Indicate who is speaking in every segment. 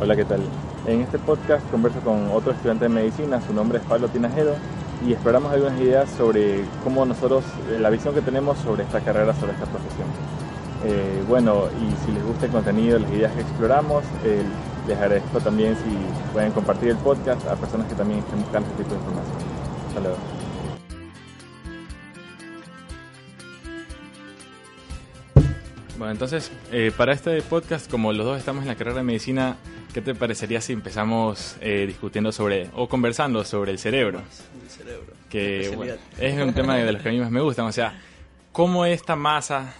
Speaker 1: Hola, ¿qué tal? En este podcast converso con otro estudiante de medicina, su nombre es Pablo Tinajedo, y exploramos algunas ideas sobre cómo nosotros, eh, la visión que tenemos sobre esta carrera, sobre esta profesión. Eh, bueno, y si les gusta el contenido, las ideas que exploramos, eh, les agradezco también si pueden compartir el podcast a personas que también estén buscando este tipo de información. Hasta luego. Bueno, entonces, eh, para este podcast, como los dos estamos en la carrera de medicina, ¿qué te parecería si empezamos eh, discutiendo sobre, o conversando sobre el cerebro?
Speaker 2: El cerebro.
Speaker 1: Que bueno, es un tema de los que a mí más me gustan, o sea, cómo esta masa,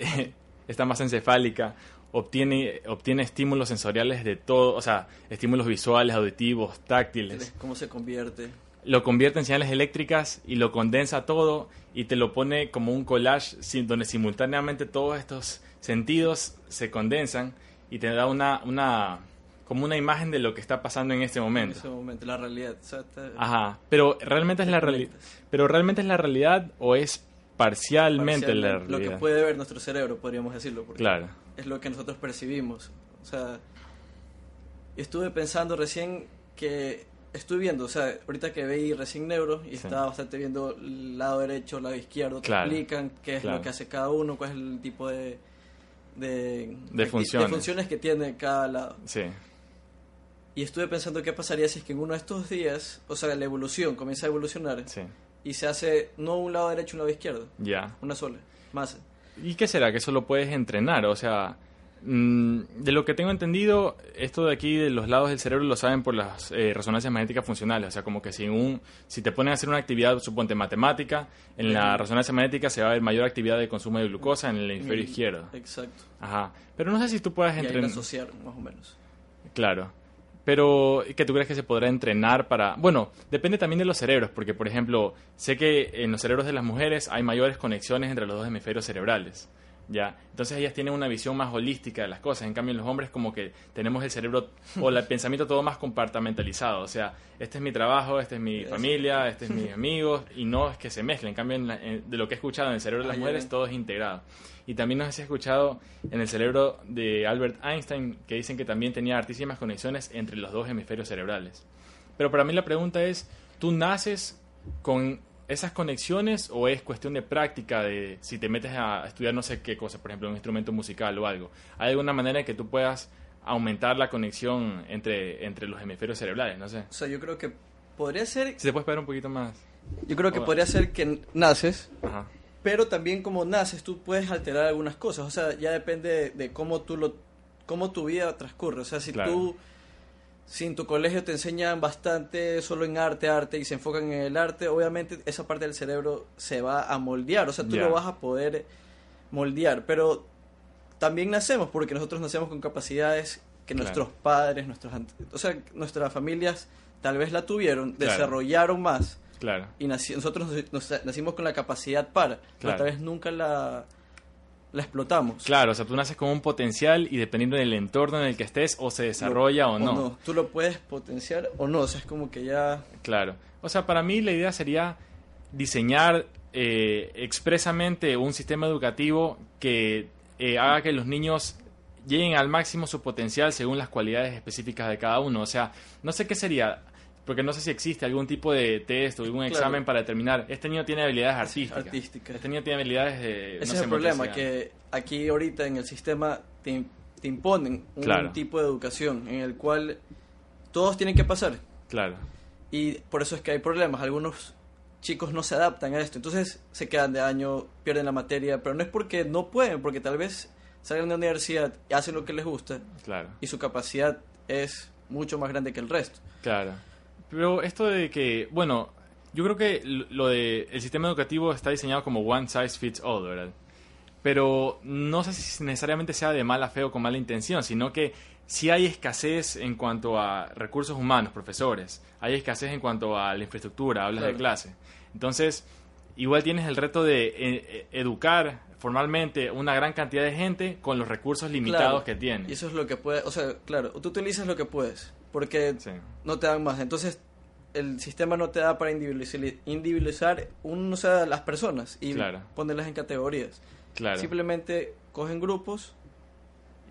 Speaker 1: esta masa encefálica, obtiene, obtiene estímulos sensoriales de todo, o sea, estímulos visuales, auditivos, táctiles.
Speaker 2: ¿Cómo se convierte?
Speaker 1: Lo convierte en señales eléctricas y lo condensa todo y te lo pone como un collage donde simultáneamente todos estos sentidos se condensan y te da una, una como una imagen de lo que está pasando en este momento.
Speaker 2: En ese momento, la realidad.
Speaker 1: Ajá, pero realmente es la realidad. Pero realmente es la realidad o es parcialmente,
Speaker 2: parcialmente,
Speaker 1: la realidad.
Speaker 2: Lo que puede ver nuestro cerebro, podríamos decirlo. Porque
Speaker 1: claro.
Speaker 2: Es lo que nosotros percibimos. O sea, estuve pensando recién que estoy viendo, o sea, ahorita que veí recién neuro y
Speaker 1: Sí.
Speaker 2: estaba bastante viendo el lado derecho, el lado izquierdo, te
Speaker 1: Claro,
Speaker 2: explican qué es
Speaker 1: claro.
Speaker 2: lo que hace cada uno, cuál es el tipo de de,
Speaker 1: De funciones.
Speaker 2: funciones que tiene cada lado.
Speaker 1: Sí,
Speaker 2: Y estuve pensando qué pasaría si es que en uno de estos días, o sea, la evolución comienza a evolucionar
Speaker 1: sí.
Speaker 2: y se hace no un lado derecho y un lado izquierdo,
Speaker 1: Ya.
Speaker 2: una sola, masa.
Speaker 1: ¿Y qué será? Que eso lo puedes entrenar, o sea, de lo que tengo entendido, esto de aquí de los lados del cerebro lo saben por las eh, resonancias magnéticas funcionales, o sea, como que si, un, si te ponen a hacer una actividad, suponte matemática, en la resonancia magnética se va a ver mayor actividad de consumo de glucosa en el hemisferio
Speaker 2: Mm,
Speaker 1: izquierdo.
Speaker 2: Exacto.
Speaker 1: Ajá. Pero no sé si tú puedes entrenar.
Speaker 2: asociaron, más o menos.
Speaker 1: Claro. Pero, ¿qué tú crees que se podrá entrenar para...? Bueno, depende también de los cerebros, porque, por ejemplo, sé que en los cerebros de las mujeres hay mayores conexiones entre los dos hemisferios cerebrales, ¿ya? Entonces ellas tienen una visión más holística de las cosas. En cambio, en los hombres como que tenemos el cerebro o el pensamiento todo más compartamentalizado. O sea, este es mi trabajo, este es mi familia, este es mis amigos, y no es que se mezclen. En cambio, en la- en- de lo que he escuchado en el cerebro de las mujeres, todo es integrado. Y también no sé si has escuchado en el cerebro de Albert Einstein que dicen que también tenía altísimas conexiones entre los dos hemisferios cerebrales. Pero para mí la pregunta es, ¿tú naces con esas conexiones o es cuestión de práctica de si te metes a estudiar no sé qué cosa, por ejemplo, un instrumento musical o algo? ¿Hay alguna manera en que tú puedas aumentar la conexión entre, entre los hemisferios cerebrales? No sé.
Speaker 2: O sea, yo creo que podría ser,
Speaker 1: Si te puedes esperar un poquito más.
Speaker 2: yo creo que podría ser que naces,
Speaker 1: Ajá.
Speaker 2: pero también como naces tú puedes alterar algunas cosas, o sea, ya depende de, de cómo tú lo cómo tu vida transcurre, o sea, si
Speaker 1: Claro.
Speaker 2: tú si en tu colegio te enseñan bastante solo en arte, arte y se enfocan en el arte, obviamente esa parte del cerebro se va a moldear, o sea, tú
Speaker 1: Ya.
Speaker 2: lo vas a poder moldear, pero también nacemos porque nosotros nacemos con capacidades que
Speaker 1: Claro.
Speaker 2: nuestros padres, nuestros o sea, nuestras familias tal vez la tuvieron,
Speaker 1: Claro.
Speaker 2: desarrollaron más
Speaker 1: Claro.
Speaker 2: y naci- nosotros nos- nos- nacimos con la capacidad para, pero
Speaker 1: Claro.
Speaker 2: tal vez nunca la, la explotamos.
Speaker 1: Claro, o sea, tú naces con un potencial y dependiendo del entorno en el que estés, o se desarrolla o no.
Speaker 2: Tú lo puedes potenciar o no, o sea, es como que ya...
Speaker 1: Claro. O sea, para mí la idea sería diseñar eh, expresamente un sistema educativo que eh, haga que los niños lleguen al máximo su potencial según las cualidades específicas de cada uno. O sea, no sé qué sería, porque no sé si existe algún tipo de test o algún
Speaker 2: Claro.
Speaker 1: examen para determinar, este niño tiene habilidades artísticas. Este niño tiene habilidades de...
Speaker 2: Ese
Speaker 1: no
Speaker 2: es
Speaker 1: sé,
Speaker 2: el problema, que aquí ahorita en el sistema te, te imponen un
Speaker 1: Claro.
Speaker 2: tipo de educación en el cual todos tienen que pasar.
Speaker 1: Claro,
Speaker 2: Y por eso es que hay problemas. Algunos chicos no se adaptan a esto. Entonces se quedan de año, pierden la materia. Pero no es porque no pueden, porque tal vez salgan de la universidad y hacen lo que les gusta.
Speaker 1: claro.
Speaker 2: Y su capacidad es mucho más grande que el resto.
Speaker 1: Claro. Pero esto de que, bueno, yo creo que lo de el sistema educativo está diseñado como one size fits all, ¿verdad? Pero no sé si necesariamente sea de mala fe o con mala intención, sino que sí hay escasez en cuanto a recursos humanos, profesores. Hay escasez en cuanto a la infraestructura, hablas de clase. Entonces, igual tienes el reto de eh, eh, educar formalmente una gran cantidad de gente con los recursos limitados
Speaker 2: Claro.
Speaker 1: que tienes.
Speaker 2: Y eso es lo que puedes, o sea, claro, tú utilizas lo que puedes, porque
Speaker 1: Sí.
Speaker 2: no te dan más. Entonces, el sistema no te da para individualizar, un, o sea, las personas y
Speaker 1: Claro.
Speaker 2: ponerlas en categorías.
Speaker 1: Claro.
Speaker 2: Simplemente cogen grupos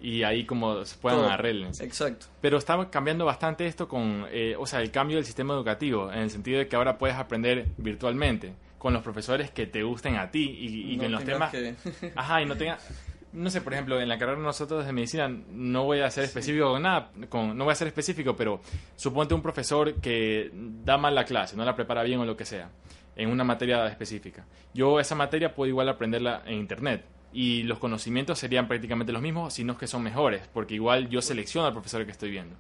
Speaker 1: y ahí como se puedan
Speaker 2: Todo.
Speaker 1: arreglarse.
Speaker 2: Exacto.
Speaker 1: Pero está cambiando bastante esto con, eh, o sea, el cambio del sistema educativo, en el sentido de que ahora puedes aprender virtualmente con los profesores que te gusten a ti y, y
Speaker 2: No
Speaker 1: en los
Speaker 2: tengas
Speaker 1: temas...
Speaker 2: que-
Speaker 1: Ajá, y no tenga... No sé, por ejemplo, en la carrera de nosotros de medicina no voy a ser específico con nada, con, no voy a ser específico, pero suponte un profesor que da mal la clase, no la prepara bien o lo que sea, en una materia específica. Yo esa materia puedo igual aprenderla en internet y los conocimientos serían prácticamente los mismos, sino que son mejores, porque igual yo selecciono al profesor que estoy viendo.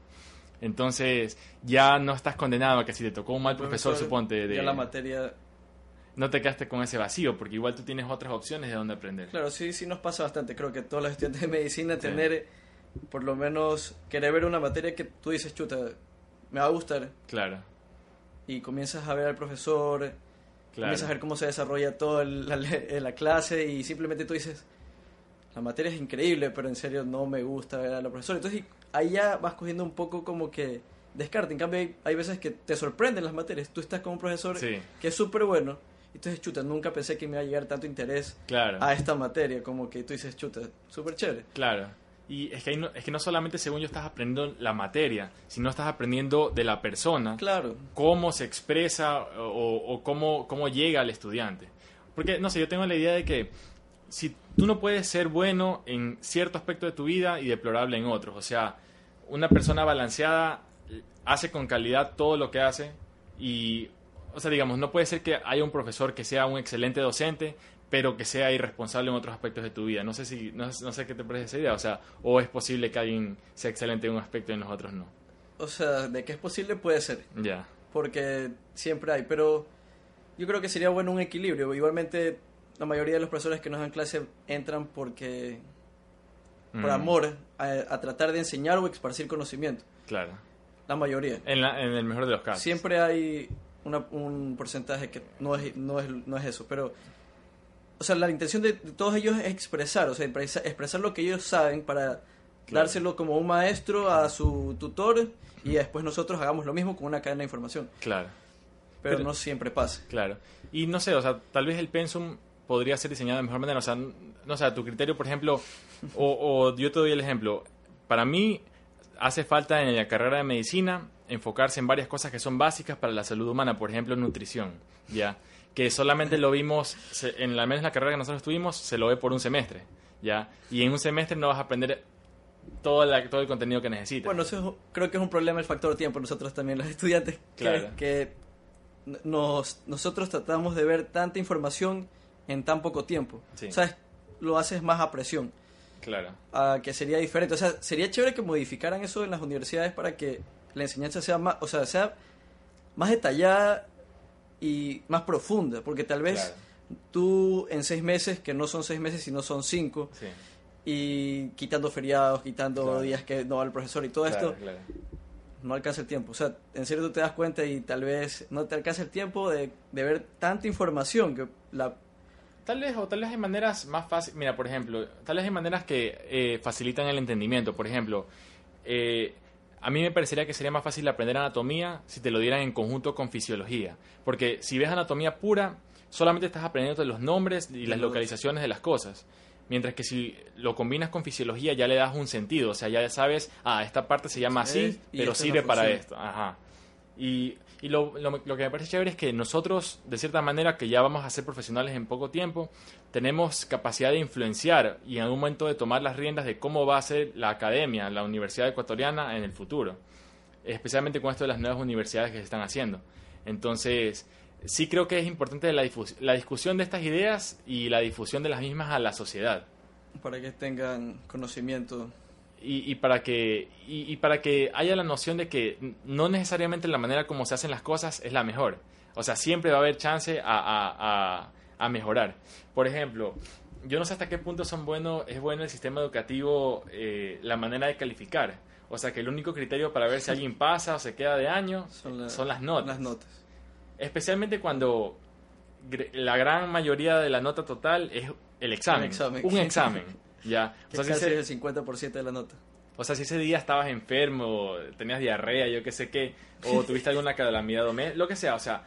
Speaker 1: Entonces, ya no estás condenado a que si te tocó un mal profesor, suponte, de,
Speaker 2: Ya la materia...
Speaker 1: no te quedaste con ese vacío, porque igual tú tienes otras opciones de dónde aprender.
Speaker 2: Claro, sí, sí nos pasa bastante. Creo que todos los estudiantes de medicina
Speaker 1: Sí.
Speaker 2: tener, por lo menos, querer ver una materia que tú dices, chuta, me va a gustar.
Speaker 1: Claro,
Speaker 2: Y comienzas a ver al profesor,
Speaker 1: claro.
Speaker 2: comienzas a ver cómo se desarrolla todo en la, la clase y simplemente tú dices, la materia es increíble, pero en serio no me gusta ver a la profesora. Entonces ahí ya vas cogiendo un poco como que descarte. En cambio hay, hay veces que te sorprenden las materias. Tú estás con un profesor
Speaker 1: Sí,
Speaker 2: que es súper bueno y tú dices, chuta, nunca pensé que me iba a llegar tanto interés
Speaker 1: claro.
Speaker 2: a esta materia. Como que tú dices, chuta, súper chévere.
Speaker 1: Claro. Y es que, no, es que no solamente según yo estás aprendiendo la materia, sino estás aprendiendo de la persona,
Speaker 2: Claro,
Speaker 1: cómo se expresa o, o cómo, cómo llega al estudiante. Porque, no sé, yo tengo la idea de que si tú no puedes ser bueno en cierto aspecto de tu vida y deplorable en otros, o sea, una persona balanceada hace con calidad todo lo que hace y, o sea, digamos, no puede ser que haya un profesor que sea un excelente docente, pero que sea irresponsable en otros aspectos de tu vida. No sé si, no, no sé qué te parece esa idea, o sea, o es posible que alguien sea excelente en un aspecto y en los otros no.
Speaker 2: o sea, de que es posible puede ser.
Speaker 1: Ya,
Speaker 2: porque siempre hay, pero yo creo que sería bueno un equilibrio. Igualmente, la mayoría de los profesores que nos dan clase entran porque por
Speaker 1: Mm,
Speaker 2: amor a, a tratar de enseñar o esparcir conocimiento.
Speaker 1: Claro.
Speaker 2: La mayoría.
Speaker 1: En, la- en el mejor de los casos.
Speaker 2: Siempre hay una- un porcentaje que no es, no, es, no es eso, pero... O sea, la intención de, de todos ellos es expresar, o sea, expresa- expresar lo que ellos saben para
Speaker 1: Claro.
Speaker 2: dárselo como un maestro a su tutor y después nosotros hagamos lo mismo con una cadena de información.
Speaker 1: Claro,
Speaker 2: Pero,
Speaker 1: Pero-
Speaker 2: no siempre pasa.
Speaker 1: claro. Y no sé, o sea, tal vez el pensum podría ser diseñado de mejor manera. O sea, no sé, a tu criterio, por ejemplo, o, o yo te doy el ejemplo. Para mí hace falta en la carrera de medicina enfocarse en varias cosas que son básicas para la salud humana, por ejemplo, nutrición, ¿ya? Que solamente lo vimos, se- en la, menos la carrera que nosotros tuvimos, se lo ve por un semestre, ¿ya? Y en un semestre no vas a aprender todo, la- todo el contenido que necesitas.
Speaker 2: Bueno, eso es- creo que es un problema el factor tiempo. Nosotros también, los estudiantes, que-
Speaker 1: Claro.
Speaker 2: que, nos, nosotros tratamos de ver tanta información en tan poco tiempo.
Speaker 1: Sí.
Speaker 2: O sea, lo haces más a presión,
Speaker 1: claro,
Speaker 2: a que sería diferente. O sea, sería chévere que modificaran eso en las universidades para que la enseñanza sea más, o sea, sea más detallada y más profunda, porque tal vez
Speaker 1: Claro.
Speaker 2: tú en seis meses, que no son seis meses, sino son cinco,
Speaker 1: sí.
Speaker 2: y quitando feriados, quitando
Speaker 1: Claro.
Speaker 2: días que no va el profesor y todo
Speaker 1: claro,
Speaker 2: esto, no alcanza el tiempo. O sea, en serio tú te das cuenta y tal vez no te alcanza el tiempo de, de ver tanta información que la...
Speaker 1: Tal vez, o tal vez hay maneras más fáciles. Mira, por ejemplo, tal vez hay maneras que eh, facilitan el entendimiento. Por ejemplo, eh, a mí me parecería que sería más fácil aprender anatomía si te lo dieran en conjunto con fisiología. Porque si ves anatomía pura, solamente estás aprendiendo los nombres y las localizaciones de las cosas. Mientras que si lo combinas con fisiología ya le das un sentido. O sea, ya sabes, ah, esta parte se llama así,
Speaker 2: Es,
Speaker 1: pero sirve para esto. Ajá. Y, y lo, lo- lo que me parece chévere es que nosotros, de cierta manera, que ya vamos a ser profesionales en poco tiempo, tenemos capacidad de influenciar y en algún momento de tomar las riendas de cómo va a ser la academia, la universidad ecuatoriana en el futuro. Especialmente con esto de las nuevas universidades que se están haciendo. Entonces, sí creo que es importante la, la discusión de estas ideas y la difusión de las mismas a la sociedad.
Speaker 2: para que tengan conocimiento.
Speaker 1: Y, y para que y, y para que haya la noción de que no necesariamente la manera como se hacen las cosas es la mejor. O sea siempre va a haber chance a, a- a- a mejorar. Por ejemplo yo no sé hasta qué punto son bueno es bueno el sistema educativo eh, la manera de calificar. O sea que el único criterio para ver si alguien pasa o se queda de año
Speaker 2: Son, la-
Speaker 1: son las notas.
Speaker 2: Las notas.
Speaker 1: especialmente cuando la gran mayoría de la nota total es el examen.
Speaker 2: un examen
Speaker 1: ya
Speaker 2: Que
Speaker 1: o sea, si
Speaker 2: casi
Speaker 1: se-
Speaker 2: es el 50% de la nota.
Speaker 1: o sea, si ese día estabas enfermo, tenías diarrea, yo qué sé qué, o tuviste alguna calamidad doméstica, lo que sea, o sea,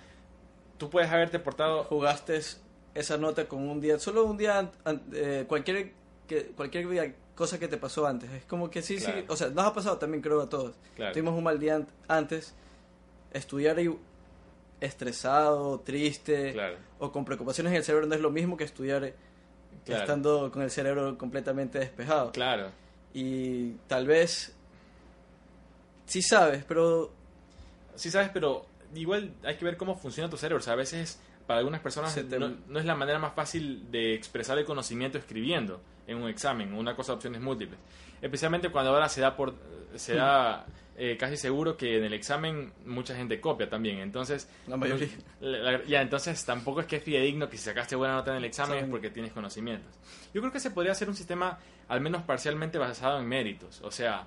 Speaker 1: tú puedes haberte portado...
Speaker 2: Jugaste esa nota con un día, solo un día, eh, cualquier, que, cualquier día cosa que te pasó antes. Es como que sí,
Speaker 1: Claro.
Speaker 2: sí, o sea, nos ha pasado también creo a todos.
Speaker 1: Claro.
Speaker 2: Tuvimos un mal día an- antes, estudiar y estresado, triste
Speaker 1: Claro.
Speaker 2: o con preocupaciones en el cerebro no es lo mismo que estudiar
Speaker 1: Claro.
Speaker 2: estando con el cerebro completamente despejado.
Speaker 1: Claro.
Speaker 2: Y tal vez sí sabes, pero
Speaker 1: Sí sabes, pero igual hay que ver cómo funciona tu cerebro. O sea, a veces para algunas personas
Speaker 2: te-
Speaker 1: no, no es la manera más fácil de expresar el conocimiento escribiendo en un examen, una cosa de opciones múltiples. Especialmente cuando ahora se da por se da eh, casi seguro que en el examen mucha gente copia también. Entonces,
Speaker 2: La mayoría.
Speaker 1: la- la- ya, entonces tampoco es que es fidedigno que si sacaste buena nota en el examen es porque tienes conocimientos. Yo creo que se podría hacer un sistema al menos parcialmente basado en méritos. O sea,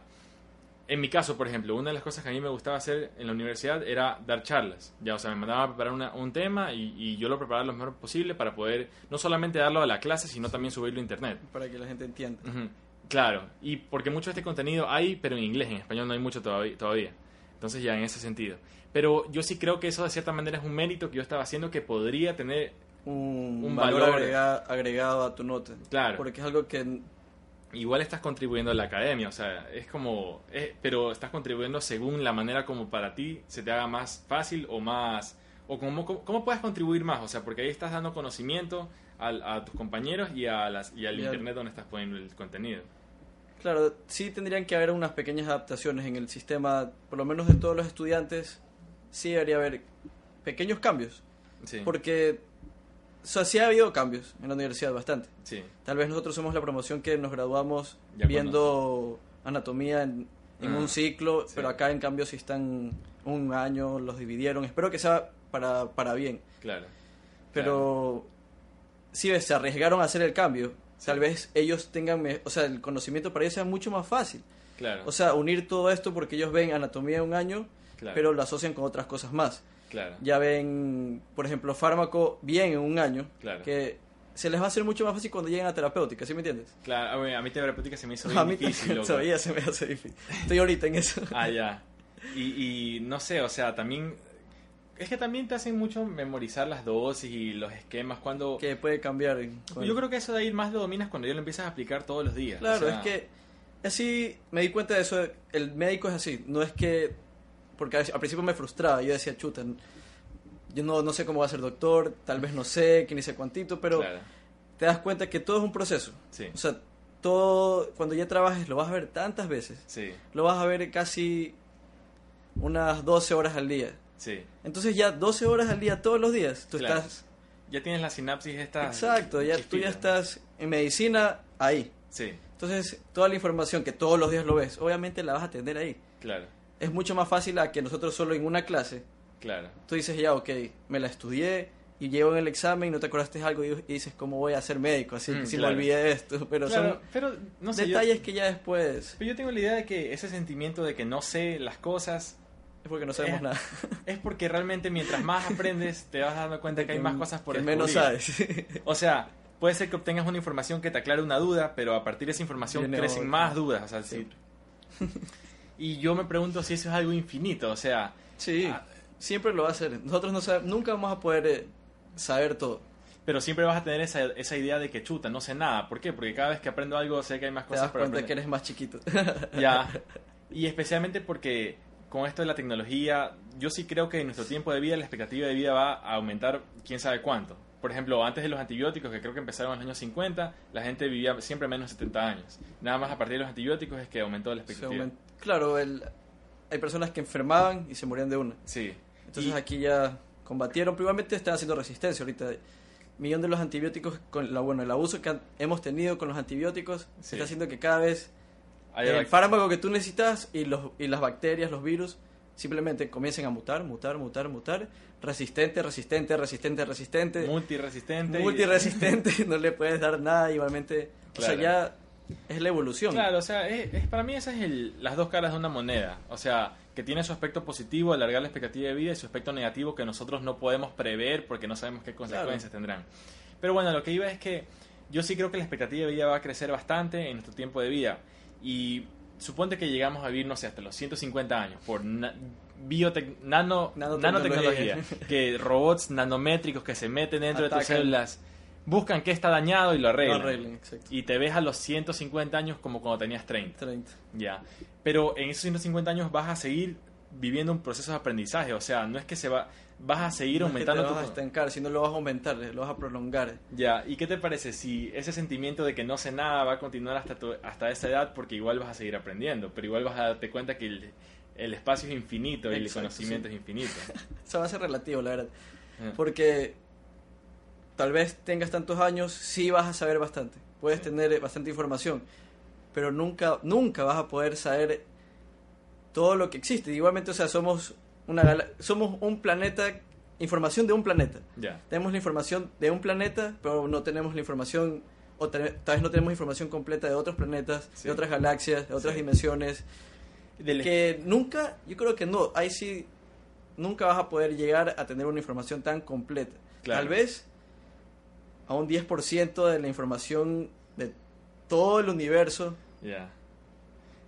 Speaker 1: en mi caso, por ejemplo, una de las cosas que a mí me gustaba hacer en la universidad era dar charlas. Ya, o sea, me mandaban a preparar una- un tema y, y yo lo preparaba lo mejor posible para poder no solamente darlo a la clase, sino también subirlo a internet.
Speaker 2: para que la gente entienda.
Speaker 1: Ujú, Claro, y porque mucho de este contenido hay, pero en inglés, en español no hay mucho todavía. todavía. Entonces ya en ese sentido. Pero yo sí creo que eso de cierta manera es un mérito que yo estaba haciendo que podría tener,
Speaker 2: Un,
Speaker 1: Un
Speaker 2: valor,
Speaker 1: valor.
Speaker 2: agrega- agregado a tu nota.
Speaker 1: Claro.
Speaker 2: Porque es algo que
Speaker 1: igual estás contribuyendo a la academia, o sea, es como, es- pero estás contribuyendo según la manera como para ti se te haga más fácil o más, o cómo, cómo, cómo puedes contribuir más, o sea, porque ahí estás dando conocimiento al- a, tus compañeros y, a las, y al
Speaker 2: Y al-
Speaker 1: internet donde estás poniendo el contenido.
Speaker 2: Claro, sí tendrían que haber unas pequeñas adaptaciones en el sistema, por lo menos de todos los estudiantes, sí debería haber pequeños cambios,
Speaker 1: Sí,
Speaker 2: porque o sea, sí ha habido cambios en la universidad bastante.
Speaker 1: sí,
Speaker 2: Tal vez nosotros somos la promoción que nos graduamos
Speaker 1: Ya
Speaker 2: viendo anatomía en, en
Speaker 1: Ah,
Speaker 2: un ciclo,
Speaker 1: sí.
Speaker 2: pero acá en cambio si están un año, los dividieron. Espero que sea para, para bien.
Speaker 1: claro.
Speaker 2: Pero si ves, se arriesgaron a hacer el cambio. Tal vez ellos tengan, o sea, el conocimiento para ellos sea mucho más fácil.
Speaker 1: Claro,
Speaker 2: O sea, unir todo esto porque ellos ven anatomía en un año,
Speaker 1: claro,
Speaker 2: pero lo asocian con otras cosas más.
Speaker 1: claro,
Speaker 2: Ya ven, por ejemplo, fármaco bien en un año,
Speaker 1: Claro.
Speaker 2: que se les va a hacer mucho más fácil cuando lleguen a terapéutica, ¿sí me entiendes?
Speaker 1: claro. A mí- terapéutica se me hizo
Speaker 2: A mí
Speaker 1: difícil, loco.
Speaker 2: todavía se me hace difícil. Estoy ahorita en eso.
Speaker 1: Ah, ya. Y, y no sé, o sea, también... Es que también te hacen mucho memorizar las dosis y los esquemas cuando...
Speaker 2: que puede cambiar.
Speaker 1: Yo creo que eso de ahí más lo dominas cuando ya lo empiezas a aplicar todos los días.
Speaker 2: Claro,
Speaker 1: o sea,
Speaker 2: es que así me di cuenta de eso. El médico es así, no es que. Porque al principio me frustraba, yo decía, chuta, yo no, no sé cómo va a ser doctor, tal vez no sé, que ni sé cuantito, pero
Speaker 1: Claro,
Speaker 2: te das cuenta que todo es un proceso.
Speaker 1: sí,
Speaker 2: O sea, todo, cuando ya trabajes, lo vas a ver tantas veces.
Speaker 1: sí,
Speaker 2: Lo vas a ver casi unas 12 horas al día.
Speaker 1: Sí.
Speaker 2: Entonces ya 12 horas al día todos los días, tú
Speaker 1: Claro.
Speaker 2: estás...
Speaker 1: Ya tienes la sinapsis esta...
Speaker 2: Exacto, ya, tú ya
Speaker 1: chispita.
Speaker 2: estás en medicina ahí.
Speaker 1: Sí,
Speaker 2: Entonces, toda la información que todos los días lo ves, obviamente la vas a tener ahí.
Speaker 1: claro,
Speaker 2: Es mucho más fácil a que nosotros solo en una clase,
Speaker 1: claro.
Speaker 2: tú dices ya, ok, me la estudié y llego en el examen y no te acordaste algo y dices, ¿cómo voy a ser médico? Así
Speaker 1: Mm,
Speaker 2: que si
Speaker 1: claro.
Speaker 2: me olvidé de esto, pero
Speaker 1: Claro,
Speaker 2: son
Speaker 1: pero no sé, yo,
Speaker 2: detalles que ya después
Speaker 1: pero yo tengo la idea de que ese sentimiento de que no sé las cosas
Speaker 2: es porque no sabemos nada.
Speaker 1: es porque realmente mientras más aprendes te vas dando cuenta que hay más cosas por
Speaker 2: que
Speaker 1: descubrir.
Speaker 2: menos sabes.
Speaker 1: O sea, puede ser que obtengas una información que te aclare una duda, pero a partir de esa información
Speaker 2: Viene
Speaker 1: crecen más dudas. O sea, sí. Y yo me pregunto si eso es algo infinito. O sea,
Speaker 2: sí,
Speaker 1: Ah.
Speaker 2: siempre lo va a hacer. Nosotros no sabemos, nunca vamos a poder eh, saber todo.
Speaker 1: pero siempre vas a tener esa, esa idea de que chuta, no sé nada. ¿Por qué? Porque cada vez que aprendo algo sé que hay más
Speaker 2: Te
Speaker 1: cosas
Speaker 2: das
Speaker 1: por
Speaker 2: cuenta que
Speaker 1: aprender.
Speaker 2: eres más chiquito.
Speaker 1: Ya. Y especialmente porque con esto de la tecnología, yo sí creo que en nuestro tiempo de vida la expectativa de vida va a aumentar quién sabe cuánto. Por ejemplo, antes de los antibióticos, que creo que empezaron en los años 50, la gente vivía siempre menos de 70 años. Nada más a partir de los antibióticos es que aumentó la expectativa.
Speaker 2: aument- Claro, el, hay personas que enfermaban y se morían de una.
Speaker 1: Sí.
Speaker 2: Entonces
Speaker 1: Y-
Speaker 2: aquí ya combatieron, pero igualmente están haciendo resistencia ahorita. Millón de los antibióticos, con la, bueno, el abuso que han- hemos tenido con los antibióticos,
Speaker 1: Sí.
Speaker 2: está haciendo que cada vez el fármaco que tú necesitas y, los, y las bacterias, los virus, simplemente comiencen a mutar, mutar, mutar, mutar. Resistente, resistente, resistente, resistente.
Speaker 1: multiresistente. y-
Speaker 2: multiresistente, no le puedes dar nada igualmente. O sea, ya es la evolución.
Speaker 1: Claro, o sea, es, es- para mí esas es el- las dos caras de una moneda. O sea, que tiene su aspecto positivo, alargar la expectativa de vida, y su aspecto negativo que nosotros no podemos prever porque no sabemos qué consecuencias tendrán. Pero bueno, lo que iba es que yo sí creo que la expectativa de vida va a crecer bastante en nuestro tiempo de vida. Y suponte que llegamos a vivir, no sé, hasta los 150 años por na- biotec- nano,
Speaker 2: Nanotecnología.
Speaker 1: nanotecnología, que robots nanométricos que se meten dentro de tus células buscan qué está dañado y lo arreglan.
Speaker 2: Lo arreglen.
Speaker 1: Y te ves a los 150 años como cuando tenías 30.
Speaker 2: 30.
Speaker 1: Ya. Pero en esos 150 años vas a seguir viviendo un proceso de aprendizaje. O sea, no es que se va. Vas a seguir
Speaker 2: No es que
Speaker 1: aumentando
Speaker 2: te
Speaker 1: tu.
Speaker 2: vas a estancar, sino lo vas a aumentar, lo vas a prolongar.
Speaker 1: Ya. ¿Y qué te parece si ese sentimiento de que no sé nada va a continuar hasta, tu- hasta esa edad? Porque igual vas a seguir aprendiendo. Pero igual vas a darte cuenta que el, el espacio es infinito y el conocimiento
Speaker 2: sí.
Speaker 1: es infinito.
Speaker 2: Eso va a ser relativo, la verdad.
Speaker 1: Ah.
Speaker 2: Porque tal vez tengas tantos años, sí vas a saber bastante. Puedes tener bastante información. Pero nunca, nunca vas a poder saber todo lo que existe. Igualmente, o sea, somos, una, gala- somos un planeta, información de un planeta. Tenemos la información de un planeta, pero no tenemos la información, o tal vez no tenemos información completa de otros planetas,
Speaker 1: Sí.
Speaker 2: de otras galaxias, de otras
Speaker 1: Sí.
Speaker 2: dimensiones.
Speaker 1: Del-
Speaker 2: Que nunca, yo creo que no, ahí sí, nunca vas a poder llegar a tener una información tan completa.
Speaker 1: Claro.
Speaker 2: Tal vez a un 10% de la información de todo el universo.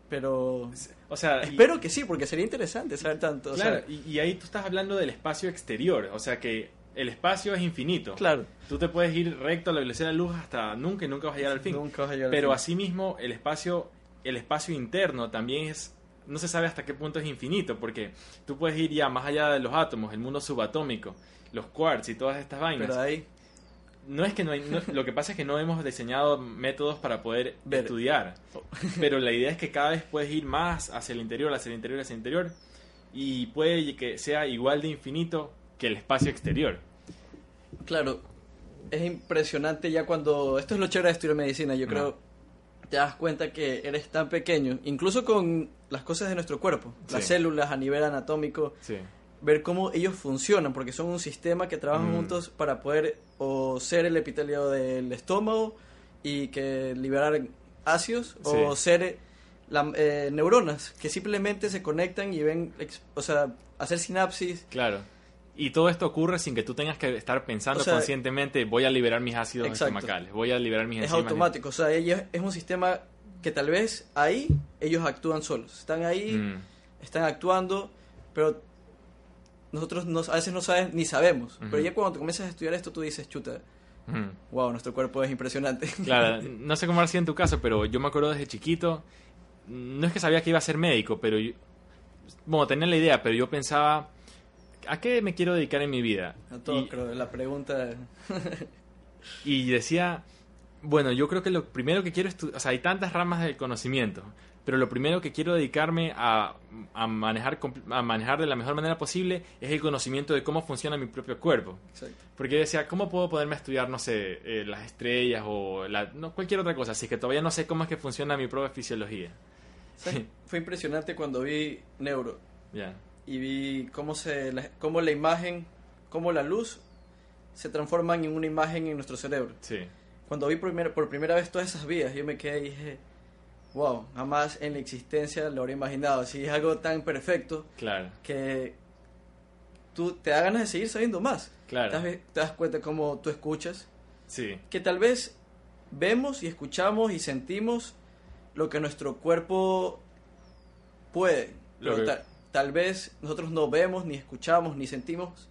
Speaker 2: Pero
Speaker 1: O sea, y-
Speaker 2: espero que sí, porque sería interesante saber tanto. o sea,
Speaker 1: Claro, y, y ahí tú estás hablando del espacio exterior, o sea que el espacio es infinito.
Speaker 2: claro.
Speaker 1: Tú te puedes ir recto a la velocidad de la luz hasta nunca y nunca vas a llegar al fin.
Speaker 2: Nunca vas a llegar al
Speaker 1: Pero
Speaker 2: fin.
Speaker 1: asimismo, el espacio, el espacio interno también es, no se sabe hasta qué punto es infinito, porque tú puedes ir ya más allá de los átomos, el mundo subatómico, los quarks y todas estas vainas.
Speaker 2: Pero ahí,
Speaker 1: No es que no hay, no- lo que pasa es que no hemos diseñado métodos para poder
Speaker 2: Ver.
Speaker 1: estudiar. Pero la idea es que cada vez puedes ir más hacia el interior, hacia el interior, hacia el interior. Y puede que sea igual de infinito que el espacio exterior.
Speaker 2: claro, es impresionante ya cuando, esto es lo chévere de estudiar medicina, yo
Speaker 1: No.
Speaker 2: creo, te das cuenta que eres tan pequeño, incluso con las cosas de nuestro cuerpo, las células a nivel anatómico,
Speaker 1: Sí.
Speaker 2: Ver cómo ellos funcionan, porque son un sistema que trabajan
Speaker 1: Mm.
Speaker 2: juntos para poder o ser el epitelio del estómago y que liberar ácidos, o ser la- eh, neuronas que simplemente se conectan y ven, ex- o sea, hacer sinapsis.
Speaker 1: Claro. Y todo esto ocurre sin que tú tengas que estar pensando
Speaker 2: O sea,
Speaker 1: conscientemente, voy a liberar mis ácidos
Speaker 2: Exacto.
Speaker 1: estomacales, voy a liberar mis
Speaker 2: Es
Speaker 1: enzimas.
Speaker 2: automático, o sea, ellos, es un sistema que tal vez ahí ellos actúan solos, están ahí,
Speaker 1: Mm,
Speaker 2: están actuando, pero nosotros no- a veces no sabes ni sabemos, pero ya cuando te comienzas a estudiar esto tú dices, chuta, wow, nuestro cuerpo es impresionante.
Speaker 1: Claro, no sé cómo ha sido en tu caso, pero yo me acuerdo desde chiquito, no es que sabía que iba a ser médico, pero yo, bueno, tenía la idea, pero yo pensaba, ¿a qué me quiero dedicar en mi vida?
Speaker 2: A todos,
Speaker 1: Y-
Speaker 2: creo, la pregunta...
Speaker 1: Y decía, bueno, yo creo que lo primero que quiero estudiar, o sea, hay tantas ramas del conocimiento, pero lo primero que quiero dedicarme a, a, manejar, a manejar de la mejor manera posible es el conocimiento de cómo funciona mi propio cuerpo.
Speaker 2: Exacto.
Speaker 1: Porque decía, ¿cómo puedo ponerme a estudiar, no sé, eh, las estrellas o la, no, cualquier otra cosa? Así que todavía no sé cómo es que funciona mi propia fisiología.
Speaker 2: ¿Sabes? Fue impresionante cuando vi Neuro y vi cómo, se, la, cómo la imagen, cómo la luz se transforman en una imagen en nuestro cerebro.
Speaker 1: Sí.
Speaker 2: Cuando vi primer- por primera vez todas esas vías, yo me quedé y dije, wow, jamás en la existencia lo habría imaginado. Si es algo tan perfecto
Speaker 1: Claro.
Speaker 2: que tú te da ganas de seguir sabiendo más.
Speaker 1: Claro.
Speaker 2: Te das, te das cuenta cómo tú escuchas,
Speaker 1: Sí.
Speaker 2: que tal vez vemos y escuchamos y sentimos lo que nuestro cuerpo puede.
Speaker 1: Lo
Speaker 2: Pero
Speaker 1: que-
Speaker 2: ta- tal vez nosotros no vemos, ni escuchamos, ni sentimos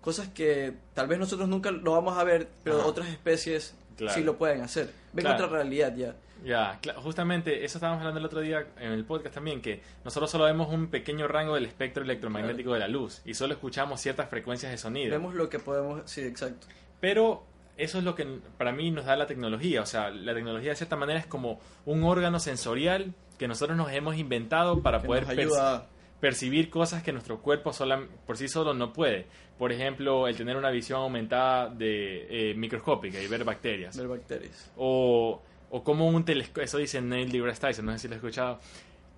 Speaker 2: cosas que tal vez nosotros nunca lo vamos a ver, pero
Speaker 1: Ajá.
Speaker 2: otras especies
Speaker 1: Claro.
Speaker 2: sí lo pueden hacer. Ven
Speaker 1: Claro.
Speaker 2: otra realidad ya.
Speaker 1: Ya, justamente eso estábamos hablando el otro día en el podcast también, que nosotros solo vemos un pequeño rango del espectro electromagnético de la luz y solo escuchamos ciertas frecuencias de sonido.
Speaker 2: Vemos lo que podemos, sí, exacto.
Speaker 1: Pero eso es lo que para mí nos da la tecnología, o sea, la tecnología de cierta manera es como un órgano sensorial que nosotros nos hemos inventado para
Speaker 2: Que
Speaker 1: poder perci-
Speaker 2: ayuda a-
Speaker 1: percibir cosas que nuestro cuerpo sola- por sí solo no puede. Por ejemplo, el tener una visión aumentada de eh, microscópica y ver bacterias.
Speaker 2: ver bacterias.
Speaker 1: O, o como un telescopio, eso dice Neil deGrasse Tyson, no sé si lo has escuchado,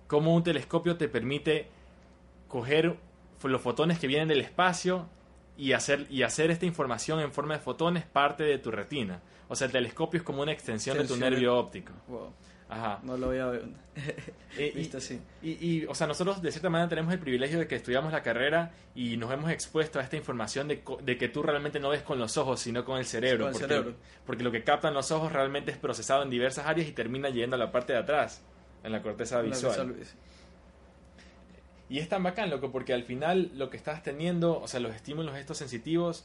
Speaker 1: como un telescopio te permite coger los fotones que vienen del espacio y hacer, y hacer esta información en forma de fotones parte de tu retina. O sea, el telescopio es como una extensión de tu
Speaker 2: Extensión de-
Speaker 1: nervio óptico.
Speaker 2: Wow,
Speaker 1: Ajá.
Speaker 2: no lo había
Speaker 1: Eh, y-
Speaker 2: visto así.
Speaker 1: y, y, o sea, nosotros de cierta manera tenemos el privilegio de que estudiamos la carrera y nos hemos expuesto a esta información de, de que tú realmente no ves con los ojos, sino con el cerebro.
Speaker 2: Con el
Speaker 1: porque,
Speaker 2: cerebro.
Speaker 1: porque lo que captan los ojos realmente es procesado en diversas áreas y termina yendo a la parte de atrás, en la corteza visual- Y es tan bacán, loco, porque al final lo que estás teniendo, o sea, los estímulos estos sensitivos,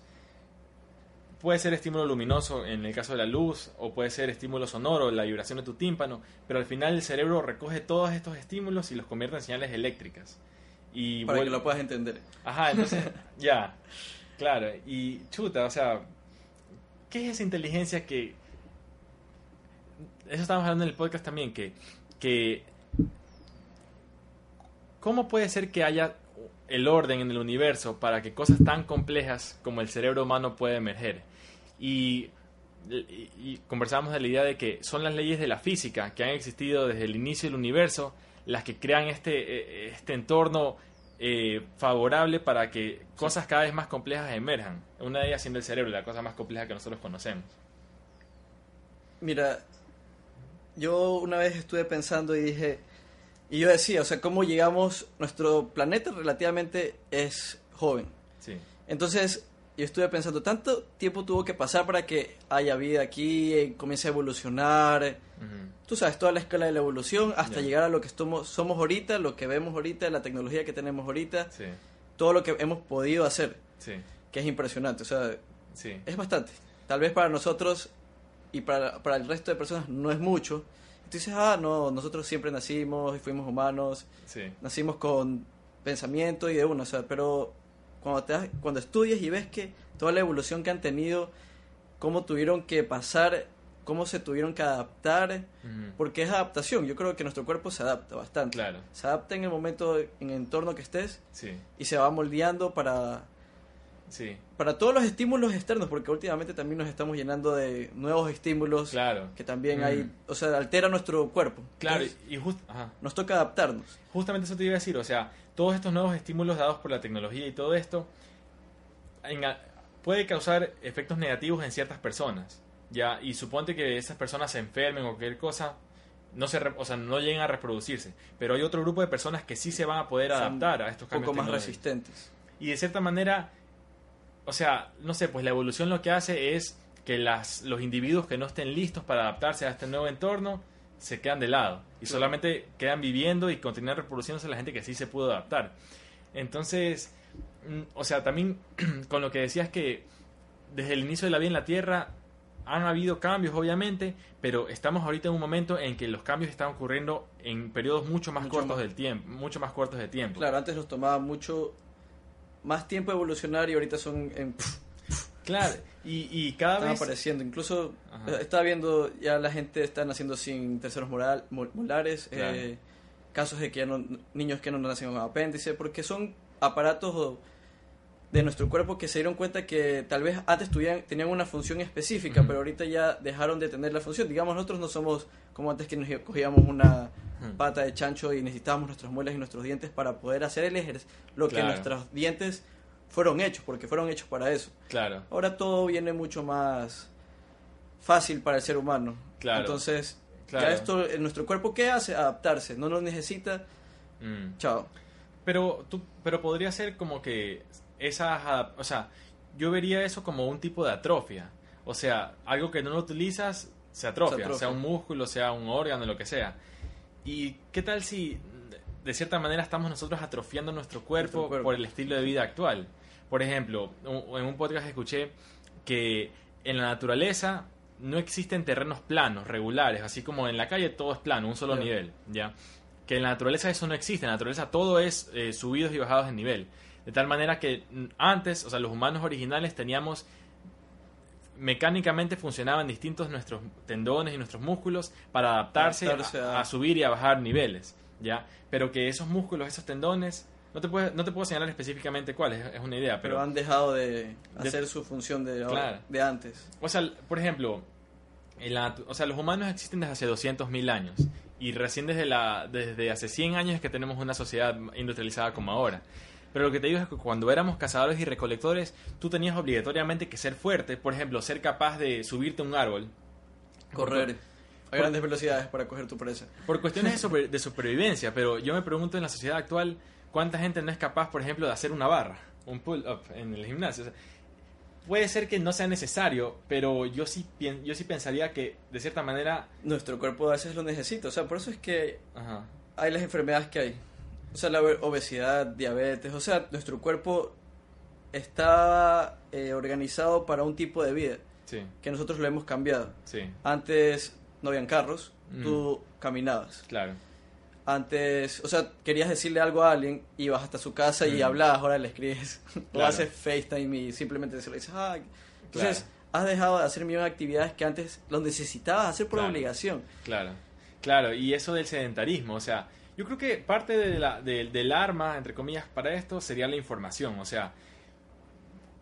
Speaker 1: puede ser estímulo luminoso en el caso de la luz, o puede ser estímulo sonoro, la vibración de tu tímpano, pero al final el cerebro recoge todos estos estímulos y los convierte en señales eléctricas. Y
Speaker 2: Para que lo puedas entender.
Speaker 1: Ajá, entonces, ya, claro, y chuta, o sea, ¿qué es esa inteligencia que... Eso estábamos hablando en el podcast también, que, que... ¿Cómo puede ser que haya el orden en el universo para que cosas tan complejas como el cerebro humano pueda emerger? Y, y- y conversábamos de la idea de que son las leyes de la física que han existido desde el inicio del universo las que crean este, eh, este entorno eh, favorable para que cosas cada vez más complejas emerjan. Una de ellas siendo el cerebro, la cosa más compleja que nosotros conocemos.
Speaker 2: Mira, yo una vez estuve pensando y dije, y yo decía, o sea, cómo llegamos, nuestro planeta relativamente es joven.
Speaker 1: Sí,
Speaker 2: Entonces, yo estuve pensando, tanto tiempo tuvo que pasar para que haya vida aquí, eh, comience a evolucionar,
Speaker 1: Ujú.
Speaker 2: tú sabes, toda la escala de la evolución hasta
Speaker 1: Ya.
Speaker 2: llegar a lo que somos, somos ahorita, lo que vemos ahorita, la tecnología que tenemos ahorita,
Speaker 1: sí,
Speaker 2: todo lo que hemos podido hacer,
Speaker 1: sí,
Speaker 2: que es impresionante, o sea,
Speaker 1: sí,
Speaker 2: es bastante. Tal vez para nosotros y para, para el resto de personas no es mucho. Y tú dices, ah, no, nosotros siempre nacimos y fuimos humanos, nacimos con pensamiento y de uno, o sea, pero cuando, te cuando estudias y ves que toda la evolución que han tenido, cómo tuvieron que pasar, cómo se tuvieron que adaptar, porque es adaptación, yo creo que nuestro cuerpo se adapta bastante.
Speaker 1: Claro,
Speaker 2: Se adapta en el momento, en el entorno que estés
Speaker 1: sí,
Speaker 2: y se va moldeando para,
Speaker 1: sí,
Speaker 2: para todos los estímulos externos, porque últimamente también nos estamos llenando de nuevos estímulos
Speaker 1: claro,
Speaker 2: que también
Speaker 1: Mm.
Speaker 2: hay, o sea, altera nuestro cuerpo.
Speaker 1: claro,
Speaker 2: Entonces,
Speaker 1: y just- ajá.
Speaker 2: nos toca adaptarnos.
Speaker 1: Justamente eso te iba a decir, o sea, todos estos nuevos estímulos dados por la tecnología y todo esto en puede causar efectos negativos en ciertas personas, ya, y suponte que esas personas se enfermen o cualquier cosa, no se, o sea, no lleguen a reproducirse, pero hay otro grupo de personas que sí se van a poder
Speaker 2: Son
Speaker 1: adaptar a estos
Speaker 2: Un
Speaker 1: cambios
Speaker 2: poco más resistentes.
Speaker 1: Y de cierta manera, o sea, no sé, pues la evolución lo que hace es que las, los individuos que no estén listos para adaptarse a este nuevo entorno se quedan de lado y solamente quedan viviendo y continúan reproduciéndose la gente que sí se pudo adaptar. Entonces, mm, o sea, también con lo que decías que desde el inicio de la vida en la Tierra han habido cambios, obviamente, pero estamos ahorita en un momento en que los cambios están ocurriendo en periodos mucho más
Speaker 2: Mucho
Speaker 1: cortos
Speaker 2: más.
Speaker 1: del tiempo, mucho más cortos de tiempo.
Speaker 2: Claro, antes nos tomaba mucho más tiempo evolucionar y ahorita son en,
Speaker 1: Claro, y, y cada
Speaker 2: están
Speaker 1: vez...
Speaker 2: apareciendo. Incluso
Speaker 1: Ajá.
Speaker 2: eh, estaba viendo ya la gente está naciendo sin terceros moral, mol- molares,
Speaker 1: Claro.
Speaker 2: eh, casos de que ya no, niños que no nacen con apéndice, porque son aparatos de nuestro cuerpo que se dieron cuenta que tal vez antes tuvieran, tenían una función específica, pero ahorita ya dejaron de tener la función. Digamos, nosotros no somos como antes que nos cogíamos una. Pata de chancho y necesitábamos nuestras muelas y nuestros dientes para poder hacer el ejercicio, lo que
Speaker 1: Claro.
Speaker 2: nuestros dientes fueron hechos, porque fueron hechos para eso.
Speaker 1: Claro,
Speaker 2: Ahora todo viene mucho más fácil para el ser humano.
Speaker 1: Claro.
Speaker 2: Entonces,
Speaker 1: Claro.
Speaker 2: ya esto, en nuestro cuerpo, ¿qué hace? Adaptarse. No lo necesita.
Speaker 1: Mm.
Speaker 2: Chao.
Speaker 1: Pero, tú, pero podría ser como que esas... O sea, yo vería eso como un tipo de atrofia. O sea, algo que no lo utilizas se atrofia,
Speaker 2: Se atrofia.
Speaker 1: sea un músculo, sea un órgano, lo que sea. ¿Y qué tal si de cierta manera estamos nosotros atrofiando nuestro cuerpo,
Speaker 2: Nuestro cuerpo.
Speaker 1: por el estilo de vida actual? Por ejemplo, en un podcast escuché que en la naturaleza no existen terrenos planos, regulares, así como en la calle todo es plano, un solo nivel, ¿ya? Que en la naturaleza eso no existe, en la naturaleza todo es eh, subidos y bajados de nivel. De tal manera que antes, o sea, los humanos originales teníamos mecánicamente funcionaban distintos nuestros tendones y nuestros músculos para adaptarse,
Speaker 2: Adaptarse
Speaker 1: a,
Speaker 2: a-
Speaker 1: a subir y a bajar niveles, ¿ya? Pero que esos músculos, esos tendones, no te, puedo, no te puedo señalar específicamente cuáles, es una idea,
Speaker 2: Pero
Speaker 1: pero...
Speaker 2: han dejado de hacer su función de,
Speaker 1: Claro.
Speaker 2: de antes.
Speaker 1: O sea, por ejemplo, en la o sea, los humanos existen desde hace 200.000 años y recién desde, la, desde hace 100 años es que tenemos una sociedad industrializada como ahora. Pero lo que te digo es que cuando éramos cazadores y recolectores, tú tenías obligatoriamente que ser fuerte, por ejemplo, ser capaz de subirte a un árbol.
Speaker 2: Correr a grandes velocidades para coger tu presa.
Speaker 1: Por cuestiones de, super- de supervivencia, pero yo me pregunto en la sociedad actual, ¿cuánta gente no es capaz, por ejemplo, de hacer una barra, un pull-up en el gimnasio? O sea, puede ser que no sea necesario, pero yo sí, yo sí pensaría que, de cierta manera...
Speaker 2: Nuestro cuerpo a veces lo necesita. O sea, por eso es que
Speaker 1: Ajá,
Speaker 2: hay las enfermedades que hay. O sea, la obe- obesidad, diabetes. O sea, nuestro cuerpo estaba eh, organizado para un tipo de vida
Speaker 1: Sí,
Speaker 2: que nosotros lo hemos cambiado.
Speaker 1: sí,
Speaker 2: Antes no habían carros,
Speaker 1: Mm.
Speaker 2: tú caminabas.
Speaker 1: claro.
Speaker 2: Antes, o sea, querías decirle algo a alguien, ibas hasta su casa y hablabas, ahora le escribes. O haces FaceTime y simplemente se lo dices, ah. Entonces,
Speaker 1: Claro.
Speaker 2: has dejado de hacer millones de actividades que antes lo necesitabas hacer por
Speaker 1: Claro.
Speaker 2: obligación.
Speaker 1: Claro, claro, y eso del sedentarismo, o sea, yo creo que parte de la, de- del arma, entre comillas, para esto sería la información, o sea,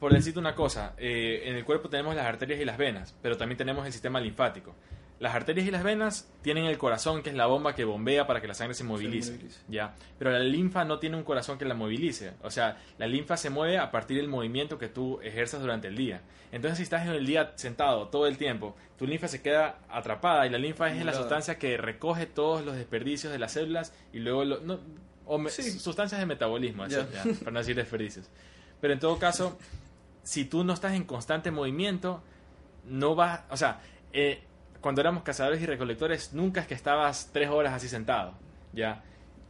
Speaker 1: por decirte una cosa, eh, en el cuerpo tenemos las arterias y las venas, pero también tenemos el sistema linfático. Las arterias y las venas tienen el corazón, que es la bomba que bombea para que la sangre se movilice,
Speaker 2: movilice.
Speaker 1: ¿ya? Pero la linfa no tiene un corazón que la movilice, o sea, la linfa se mueve a partir del movimiento que tú ejerzas durante el día. Entonces, si estás en el día sentado todo el tiempo, tu linfa se queda atrapada y la linfa es la sustancia que recoge todos los desperdicios de las células y luego lo- no, o me-
Speaker 2: Sí.
Speaker 1: sustancias de metabolismo, eso,
Speaker 2: Ya.
Speaker 1: ya, para no decir desperdicios. Pero en todo caso, si tú no estás en constante movimiento, no vas, o sea, eh, cuando éramos cazadores y recolectores, nunca es que estabas tres horas así sentado, ¿ya?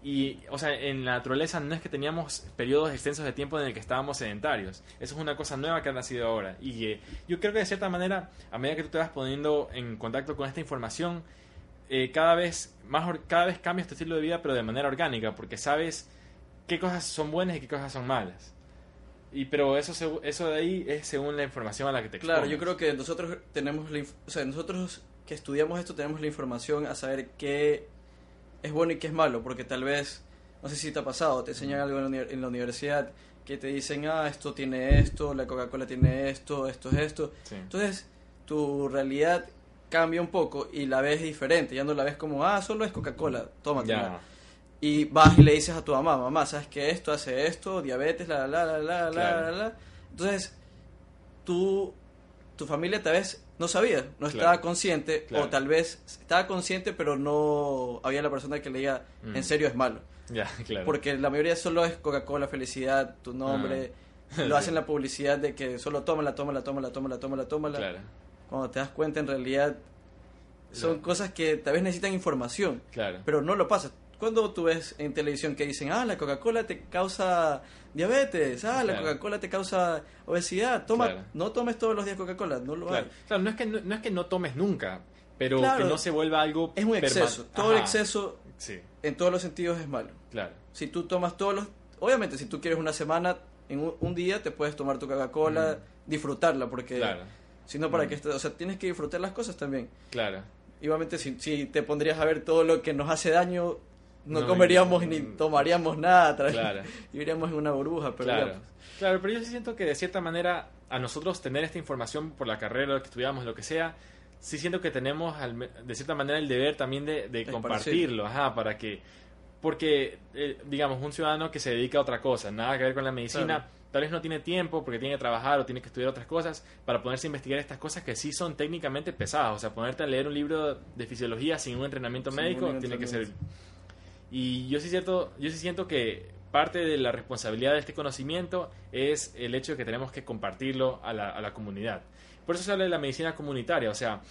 Speaker 1: Y, o sea, en la naturaleza no es que teníamos periodos extensos de tiempo en el que estábamos sedentarios. Eso es una cosa nueva que ha nacido ahora. Y eh, yo creo que de cierta manera, a medida que tú te vas poniendo en contacto con esta información, eh, cada vez más cada vez cambias tu estilo de vida, pero de manera orgánica, porque sabes qué cosas son buenas y qué cosas son malas. Y pero eso eso de ahí es según la información a la que te
Speaker 2: Claro, yo
Speaker 1: expones.
Speaker 2: creo que nosotros tenemos la o sea, nosotros que estudiamos esto tenemos la información a saber qué es bueno y qué es malo, porque tal vez, no sé si te ha pasado, te enseñan algo en la, la universidad que te dicen, ah, esto tiene esto, la Coca-Cola tiene esto, esto es esto.
Speaker 1: Sí.
Speaker 2: Entonces, tu realidad cambia un poco y la ves diferente, ya no la ves como, ah, solo es Coca-Cola, tómatela.
Speaker 1: Ya.
Speaker 2: Y vas y le dices a tu mamá, mamá, ¿sabes que esto hace esto? Diabetes, la, la, la, la, la,
Speaker 1: Claro.
Speaker 2: la, la. Entonces, tú, tu familia tal vez no sabía, no
Speaker 1: Claro.
Speaker 2: estaba consciente,
Speaker 1: Claro.
Speaker 2: o tal vez estaba consciente, pero no había la persona que le diga,
Speaker 1: Mm.
Speaker 2: en serio es malo.
Speaker 1: Ya, claro.
Speaker 2: Porque la mayoría solo es Coca-Cola, felicidad, tu nombre.
Speaker 1: Ah.
Speaker 2: Lo hacen la publicidad de que solo tómala, tómala, tómala, tómala, tómala, tómala.
Speaker 1: Claro,
Speaker 2: Cuando te das cuenta, en realidad son cosas que tal vez necesitan información
Speaker 1: claro.
Speaker 2: pero no lo pasa. Cuando tú ves en televisión que dicen, ah, la Coca-Cola te causa diabetes, ah, la. Coca-Cola te causa obesidad, toma,
Speaker 1: Claro.
Speaker 2: no tomes todos los días Coca-Cola, no lo
Speaker 1: Claro,
Speaker 2: hagas.
Speaker 1: Claro, no es que no, no es que no tomes nunca, pero que no se vuelva algo
Speaker 2: Es un exceso, todo
Speaker 1: Ajá,
Speaker 2: el exceso
Speaker 1: Sí,
Speaker 2: en todos los sentidos es malo.
Speaker 1: claro.
Speaker 2: Si tú tomas todos los, obviamente si tú quieres una semana, en un, un día te puedes tomar tu Coca-Cola, disfrutarla, porque.
Speaker 1: Claro.
Speaker 2: si no, para
Speaker 1: Mm.
Speaker 2: que, estés- o sea, tienes que disfrutar las cosas también.
Speaker 1: Claro.
Speaker 2: Igualmente, si, si te pondrías a ver todo lo que nos hace daño, no,
Speaker 1: No,
Speaker 2: comeríamos
Speaker 1: y-
Speaker 2: ni tomaríamos nada,
Speaker 1: Claro.
Speaker 2: viviríamos en una burbuja, pero
Speaker 1: claro. Claro, pero yo sí siento que de cierta manera a nosotros tener esta información por la carrera, lo que estudiamos, lo que sea, sí siento que tenemos al me- de cierta manera el deber también de, de compartirlo, ajá, para que, porque, eh, digamos, un ciudadano que se dedica a otra cosa, nada que ver con la medicina,
Speaker 2: Claro.
Speaker 1: tal vez no tiene tiempo porque tiene que trabajar o tiene que estudiar otras cosas para ponerse a investigar estas cosas que sí son técnicamente pesadas, o sea, ponerte a leer un libro de fisiología sin un entrenamiento
Speaker 2: Sin
Speaker 1: médico
Speaker 2: un
Speaker 1: tiene que ser. Y yo sí, cierto, yo sí siento que parte de la responsabilidad de este conocimiento es el hecho de que tenemos que compartirlo a la, a la comunidad. Por eso se habla de la medicina comunitaria, o sea,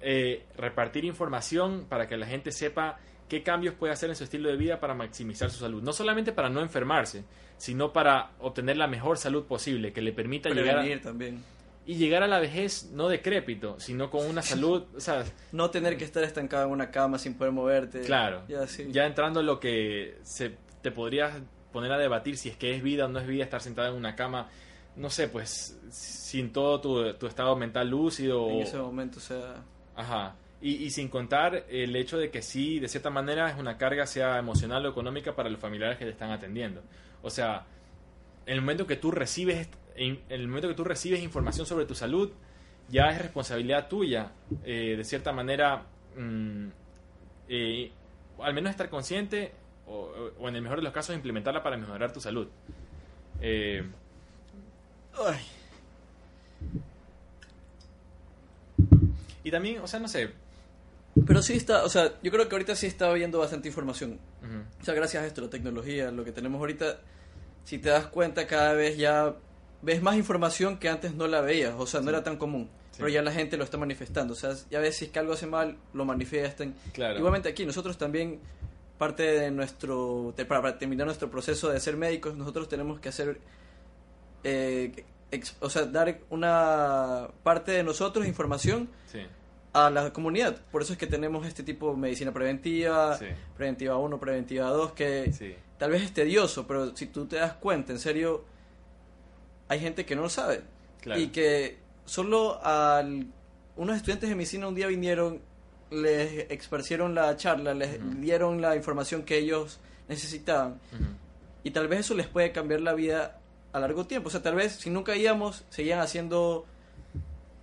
Speaker 1: eh, repartir información para que la gente sepa qué cambios puede hacer en su estilo de vida para maximizar su salud. No solamente para no enfermarse, sino para obtener la mejor salud posible, que le permita llegar a,
Speaker 2: también.
Speaker 1: Y llegar a la vejez no decrépito, sino con una salud, o sea,
Speaker 2: No tener que estar estancado en una cama sin poder moverte.
Speaker 1: Claro.
Speaker 2: Ya, sí.
Speaker 1: Ya entrando en lo que se te podrías poner a debatir si es que es vida o no es vida estar sentado en una cama, no sé, pues sin todo tu, tu estado mental lúcido.
Speaker 2: En ese momento, o sea.
Speaker 1: Ajá. Y, y sin contar el hecho de que sí, de cierta manera, es una carga, sea emocional o económica, para los familiares que te están atendiendo. O sea, en el momento que tú recibes, en el momento que tú recibes información sobre tu salud, ya es responsabilidad tuya, eh, de cierta manera, mm, eh, al menos estar consciente, o, o en el mejor de los casos, implementarla para mejorar tu salud. Eh,
Speaker 2: Ay,
Speaker 1: y también, o sea, no sé.
Speaker 2: Pero sí está, o sea, yo creo que ahorita sí está habiendo bastante información.
Speaker 1: ujú,
Speaker 2: O sea, gracias a esto, la tecnología, lo que tenemos ahorita, si te das cuenta, cada vez ya ves más información que antes no la veías. O sea, no
Speaker 1: Sí.
Speaker 2: era tan común.
Speaker 1: Sí.
Speaker 2: Pero ya la gente lo está manifestando. O sea, ya ves si es que algo hace mal, lo manifiestan.
Speaker 1: Claro.
Speaker 2: Igualmente aquí, nosotros también, parte de nuestro, de- para, terminar nuestro proceso de ser médicos, nosotros tenemos que hacer eh, ex- o sea, dar una parte de nosotros, información,
Speaker 1: Sí,
Speaker 2: a la comunidad. Por eso es que tenemos este tipo de medicina preventiva,
Speaker 1: Sí.
Speaker 2: preventiva 1, preventiva 2, que
Speaker 1: sí,
Speaker 2: tal vez es tedioso, pero si tú te das cuenta, en serio, hay gente que no lo sabe.
Speaker 1: Claro.
Speaker 2: Y que solo al, unos estudiantes de medicina un día vinieron, les exparcieron la charla, les dieron la información que ellos necesitaban. Y tal vez eso les puede cambiar la vida a largo tiempo. O sea, tal vez si nunca íbamos, seguían haciendo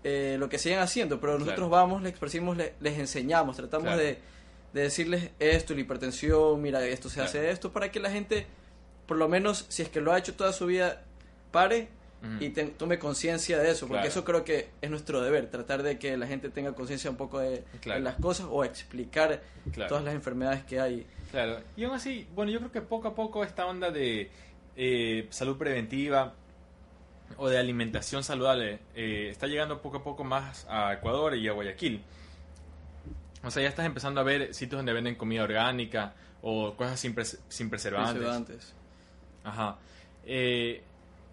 Speaker 2: eh, lo que siguen haciendo, pero nosotros
Speaker 1: Claro.
Speaker 2: vamos, les expresimos, les, les enseñamos, tratamos
Speaker 1: Claro.
Speaker 2: de, de decirles esto, la hipertensión, mira, esto se
Speaker 1: Claro.
Speaker 2: hace esto, para que la gente, por lo menos, si es que lo ha hecho toda su vida, pare y te- tome conciencia de eso, porque
Speaker 1: Claro.
Speaker 2: eso creo que es nuestro deber, tratar de que la gente tenga conciencia un poco de,
Speaker 1: Claro.
Speaker 2: de las cosas o explicar
Speaker 1: Claro.
Speaker 2: todas las enfermedades que hay.
Speaker 1: Claro, y aún así, bueno, yo creo que poco a poco esta onda de eh, salud preventiva o de alimentación saludable eh, está llegando poco a poco más a Ecuador y a Guayaquil. O sea, ya estás empezando a ver sitios donde venden comida orgánica o cosas sin, pres- sin preservantes.
Speaker 2: Preservantes.
Speaker 1: Ajá. Eh,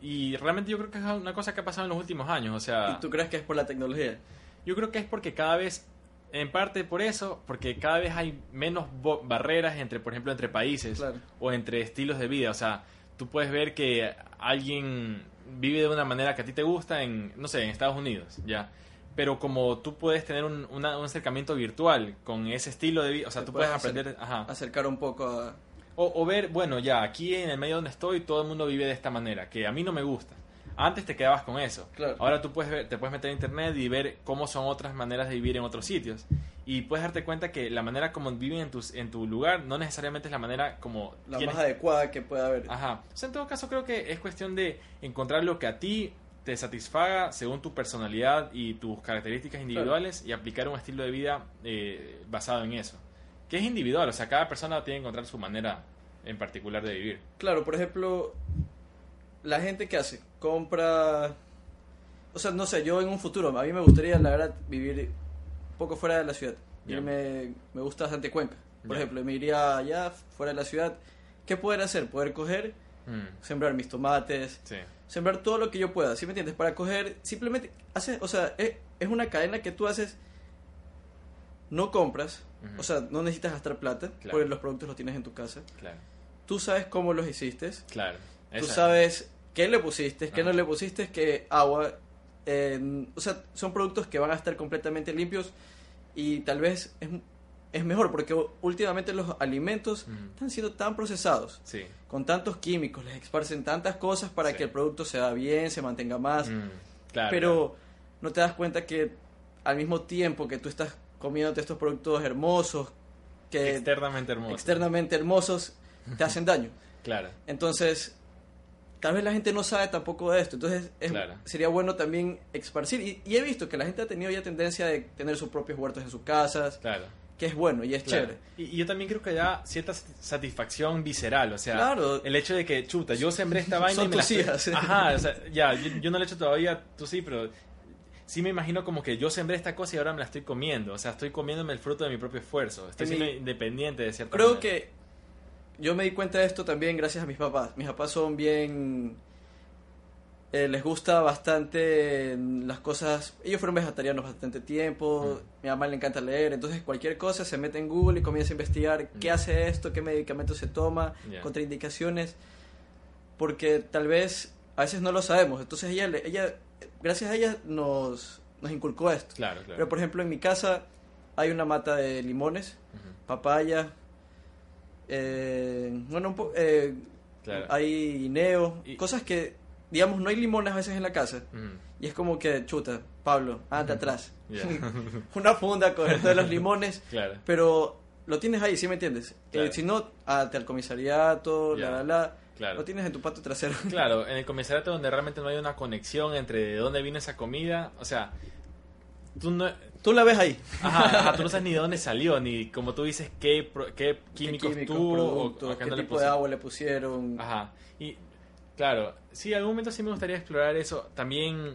Speaker 1: y realmente yo creo que es una cosa que ha pasado en los últimos años. O sea,
Speaker 2: ¿Y tú crees que es por la tecnología?
Speaker 1: yo creo que es porque cada vez, en parte por eso, porque cada vez hay menos barreras entre, por ejemplo, entre países
Speaker 2: Claro.
Speaker 1: o entre estilos de vida. O sea, tú puedes ver que alguien vive de una manera que a ti te gusta en, no sé, en Estados Unidos, ya. Pero como tú puedes tener un, una- un acercamiento virtual con ese estilo de vida, o sea,
Speaker 2: Te
Speaker 1: tú puedes
Speaker 2: puedes
Speaker 1: aprender, ajá.
Speaker 2: Acercar un poco a...
Speaker 1: O, o ver, bueno, ya, aquí en el medio donde estoy, todo el mundo vive de esta manera, que a mí no me gusta. Antes te quedabas con eso.
Speaker 2: Claro.
Speaker 1: Ahora tú puedes ver- te puedes meter a internet y ver cómo son otras maneras de vivir en otros sitios. Y puedes darte cuenta que la manera como viven en, tus, en tu lugar no necesariamente es la manera como...
Speaker 2: la más adecuada que pueda haber.
Speaker 1: Ajá. O sea, en todo caso creo que es cuestión de encontrar lo que a ti te satisfaga según tu personalidad y tus características individuales y aplicar un estilo de vida eh, basado en eso. Que es individual, o sea, cada persona tiene que encontrar su manera en particular de vivir.
Speaker 2: Claro, por ejemplo, la gente que hace, compra... O sea, no sé, yo en un futuro, a mí me gustaría, la verdad, vivir un poco fuera de la ciudad.
Speaker 1: Ya.
Speaker 2: Irme, me gusta bastante Cuenca. Por ejemplo, me iría allá, fuera de la ciudad. ¿Qué poder hacer? Poder coger,
Speaker 1: Mm,
Speaker 2: sembrar mis tomates,
Speaker 1: sí,
Speaker 2: sembrar todo lo que yo pueda, ¿sí me entiendes? Para coger, simplemente, haces, o sea, es, es una cadena que tú haces, no compras, o sea, no necesitas gastar plata,
Speaker 1: Claro.
Speaker 2: porque los productos los tienes en tu casa.
Speaker 1: claro,
Speaker 2: Tú sabes cómo los hiciste,
Speaker 1: claro.
Speaker 2: tú sabes qué le pusiste, qué
Speaker 1: Ajá.
Speaker 2: no le pusiste, qué agua, eh, o sea, son productos que van a estar completamente limpios y tal vez es, es mejor porque últimamente los alimentos están siendo tan procesados
Speaker 1: Sí.
Speaker 2: con tantos químicos, les esparcen tantas cosas para
Speaker 1: Sí.
Speaker 2: que el producto sea bien, se mantenga más,
Speaker 1: Mm, claro,
Speaker 2: pero no te das cuenta que al mismo tiempo que tú estás comiéndote estos productos hermosos, que
Speaker 1: externamente hermoso.
Speaker 2: externamente hermosos, te hacen daño.
Speaker 1: Claro,
Speaker 2: Entonces, tal vez la gente no sabe tampoco de esto. Entonces, es-
Speaker 1: Claro.
Speaker 2: sería bueno también esparcir. Y, y he visto que la gente ha tenido ya tendencia de tener sus propios huertos en sus casas,
Speaker 1: claro.
Speaker 2: que es bueno y es
Speaker 1: claro.
Speaker 2: chévere.
Speaker 1: Y, y yo también creo que da cierta satisfacción visceral, o sea,
Speaker 2: Claro.
Speaker 1: el hecho de que, chuta, yo sembré esta vaina
Speaker 2: Son
Speaker 1: y me la
Speaker 2: tus
Speaker 1: estoy-
Speaker 2: hijas.
Speaker 1: Ajá, o sea, ya, yo, yo no lo he hecho todavía, tú sí, pero sí me imagino como que yo sembré esta cosa y ahora me la estoy comiendo, o sea, estoy comiéndome el fruto de mi propio esfuerzo, estoy
Speaker 2: En
Speaker 1: siendo
Speaker 2: mi-
Speaker 1: independiente de cierta
Speaker 2: Creo
Speaker 1: manera.
Speaker 2: que yo me di cuenta de esto también gracias a mis papás. Mis papás son bien... eh, les gusta bastante las cosas... Ellos fueron vegetarianos bastante tiempo,
Speaker 1: Mm.
Speaker 2: mi mamá le encanta leer, entonces cualquier cosa se mete en Google y comienza a investigar qué
Speaker 1: Mm.
Speaker 2: hace esto, qué medicamentos se toma, contraindicaciones, porque tal vez a veces no lo sabemos. Entonces ella gracias a ella nos, nos inculcó esto.
Speaker 1: Claro, claro.
Speaker 2: Pero por ejemplo en mi casa hay una mata de limones, papaya, eh, bueno, un po- eh,
Speaker 1: Claro.
Speaker 2: hay guineo,
Speaker 1: Y-
Speaker 2: cosas que, digamos, no hay limones a veces en la casa. Y es como que, chuta, Pablo, anda atrás. Una funda con todos los limones,
Speaker 1: Claro.
Speaker 2: pero lo tienes ahí, ¿sí me entiendes? Eh,
Speaker 1: Claro.
Speaker 2: si no, ante el comisariato, la, la, la,
Speaker 1: Claro.
Speaker 2: lo tienes en tu patio trasero.
Speaker 1: Claro, en el comisariato donde realmente no hay una conexión entre de dónde viene esa comida, o sea, tú no,
Speaker 2: Tú la ves ahí.
Speaker 1: ajá, ajá, tú no sabes ni de dónde salió, ni como tú dices qué, qué químicos,
Speaker 2: qué
Speaker 1: tuvo
Speaker 2: productos,
Speaker 1: o, o
Speaker 2: qué
Speaker 1: le
Speaker 2: tipo de agua le pusieron.
Speaker 1: Ajá, y claro, sí, algún momento sí me gustaría explorar eso. También,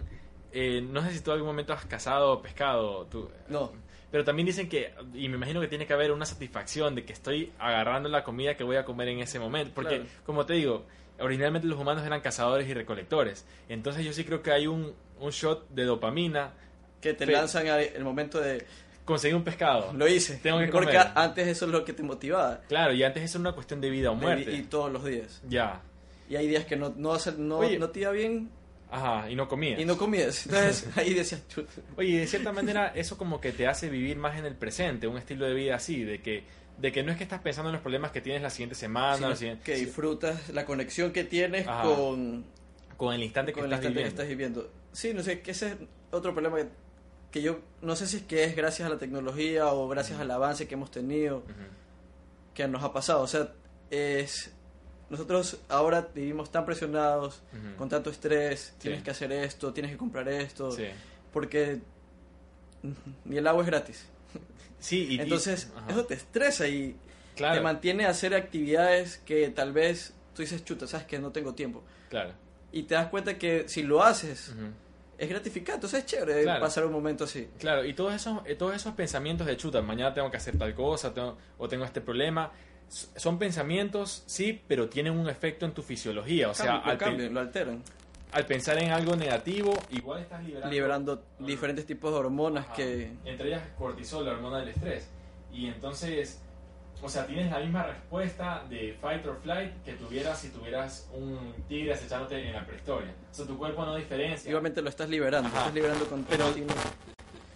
Speaker 1: eh, no sé si tú algún momento has cazado pescado, tú,
Speaker 2: No,
Speaker 1: Pero también dicen que, y me imagino que tiene que haber una satisfacción de que estoy agarrando la comida que voy a comer en ese momento. Porque,
Speaker 2: Claro.
Speaker 1: como te digo, originalmente los humanos eran cazadores y recolectores. Entonces yo sí creo que hay un, un shot de dopamina.
Speaker 2: Que te lanzan al el momento de,
Speaker 1: Conseguir un pescado.
Speaker 2: lo hice.
Speaker 1: Tengo que
Speaker 2: Porque
Speaker 1: comer.
Speaker 2: antes eso es lo que te motivaba.
Speaker 1: Claro, y antes eso era una cuestión de vida o muerte.
Speaker 2: Y, y todos los días.
Speaker 1: Ya.
Speaker 2: Y hay días que no, no, hace- no,
Speaker 1: Oye.
Speaker 2: no te iba bien
Speaker 1: Ajá, y no comías.
Speaker 2: y no comías. Entonces ahí decías, "Chuta".
Speaker 1: Oye, de cierta manera eso como que te hace vivir más en el presente, un estilo de vida así, de que, de que no es que estás pensando en los problemas que tienes la siguiente semana,
Speaker 2: Sino
Speaker 1: la siguiente-
Speaker 2: que disfrutas la conexión que tienes
Speaker 1: Ajá.
Speaker 2: con,
Speaker 1: con el instante que
Speaker 2: con el
Speaker 1: estás
Speaker 2: instante que estás viviendo. Sí, no sé, que ese es otro problema que, que yo no sé si es que es gracias a la tecnología o gracias al avance que hemos tenido
Speaker 1: Ujú.
Speaker 2: que nos ha pasado. O sea, es nosotros ahora vivimos tan presionados, con tanto estrés, tienes
Speaker 1: Sí.
Speaker 2: que hacer esto, tienes que comprar esto,
Speaker 1: Sí.
Speaker 2: porque ni el agua es gratis.
Speaker 1: Sí, y-
Speaker 2: Entonces, eso te estresa y
Speaker 1: claro,
Speaker 2: te mantiene a hacer actividades que tal vez tú dices, chuta, sabes que no tengo tiempo.
Speaker 1: claro.
Speaker 2: Y te das cuenta que si lo haces, es gratificante, o sea, es chévere
Speaker 1: Claro.
Speaker 2: pasar un momento así.
Speaker 1: Claro, y todos esos, eh, todos esos pensamientos de chuta, mañana tengo que hacer tal cosa, tengo- o tengo este problema, son pensamientos, sí, pero tienen un efecto en tu fisiología. O sea,
Speaker 2: Cambio- lo
Speaker 1: al,
Speaker 2: cambian, lo alteran,
Speaker 1: al pensar en algo negativo, igual estás liberando,
Speaker 2: liberando diferentes tipos de hormonas
Speaker 1: Ajá.
Speaker 2: que...
Speaker 1: Entre ellas cortisol, la hormona del estrés. Y entonces, o sea, tienes la misma respuesta de fight or flight que tuvieras si tuvieras un tigre acechándote en la prehistoria. O sea, tu cuerpo no diferencia.
Speaker 2: Igualmente lo estás liberando,
Speaker 1: Ajá.
Speaker 2: estás liberando con
Speaker 1: Pero-.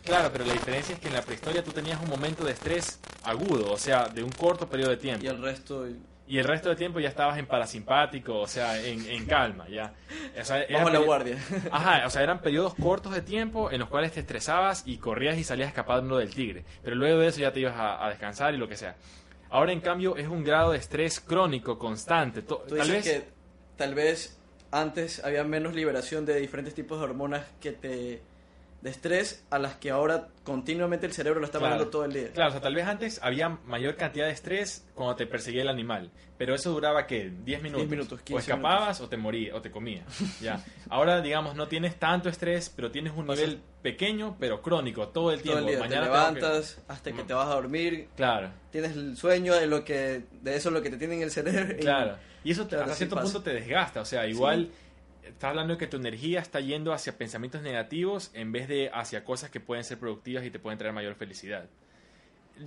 Speaker 1: Claro, pero la diferencia es que en la prehistoria tú tenías un momento de estrés agudo, o sea, de un corto periodo de tiempo.
Speaker 2: y el resto...
Speaker 1: Y el resto del tiempo ya estabas en parasimpático, o sea, en, en calma, ya. O sea, era
Speaker 2: Bajo la guardia.
Speaker 1: Ajá, o sea, eran periodos cortos de tiempo en los cuales te estresabas y corrías y salías escapando del tigre. Pero luego de eso ya te ibas a, a descansar y lo que sea. Ahora, en cambio, es un grado de estrés crónico, constante.
Speaker 2: Tú
Speaker 1: tal
Speaker 2: dices
Speaker 1: vez...
Speaker 2: que tal vez antes había menos liberación de diferentes tipos de hormonas que te de estrés a las que ahora continuamente el cerebro lo está
Speaker 1: Claro.
Speaker 2: mandando todo el día.
Speaker 1: Claro, o sea, tal vez antes había mayor cantidad de estrés cuando te perseguía el animal, pero eso duraba que 10 minutos.
Speaker 2: minutos,
Speaker 1: o
Speaker 2: 15
Speaker 1: escapabas o te morías o te comías. ya. Ahora digamos no tienes tanto estrés, pero tienes un nivel pequeño pero crónico todo el
Speaker 2: Todo
Speaker 1: tiempo.
Speaker 2: el día te
Speaker 1: Mañana que-
Speaker 2: levantas hasta que te vas a dormir,
Speaker 1: Claro,
Speaker 2: tienes el sueño de lo que de eso es lo que te tiene en el cerebro. y-
Speaker 1: claro. Y eso te-
Speaker 2: Claro,
Speaker 1: hasta cierto punto te desgasta, o sea, igual estás hablando de que tu energía está yendo hacia pensamientos negativos en vez de hacia cosas que pueden ser productivas y te pueden traer mayor felicidad.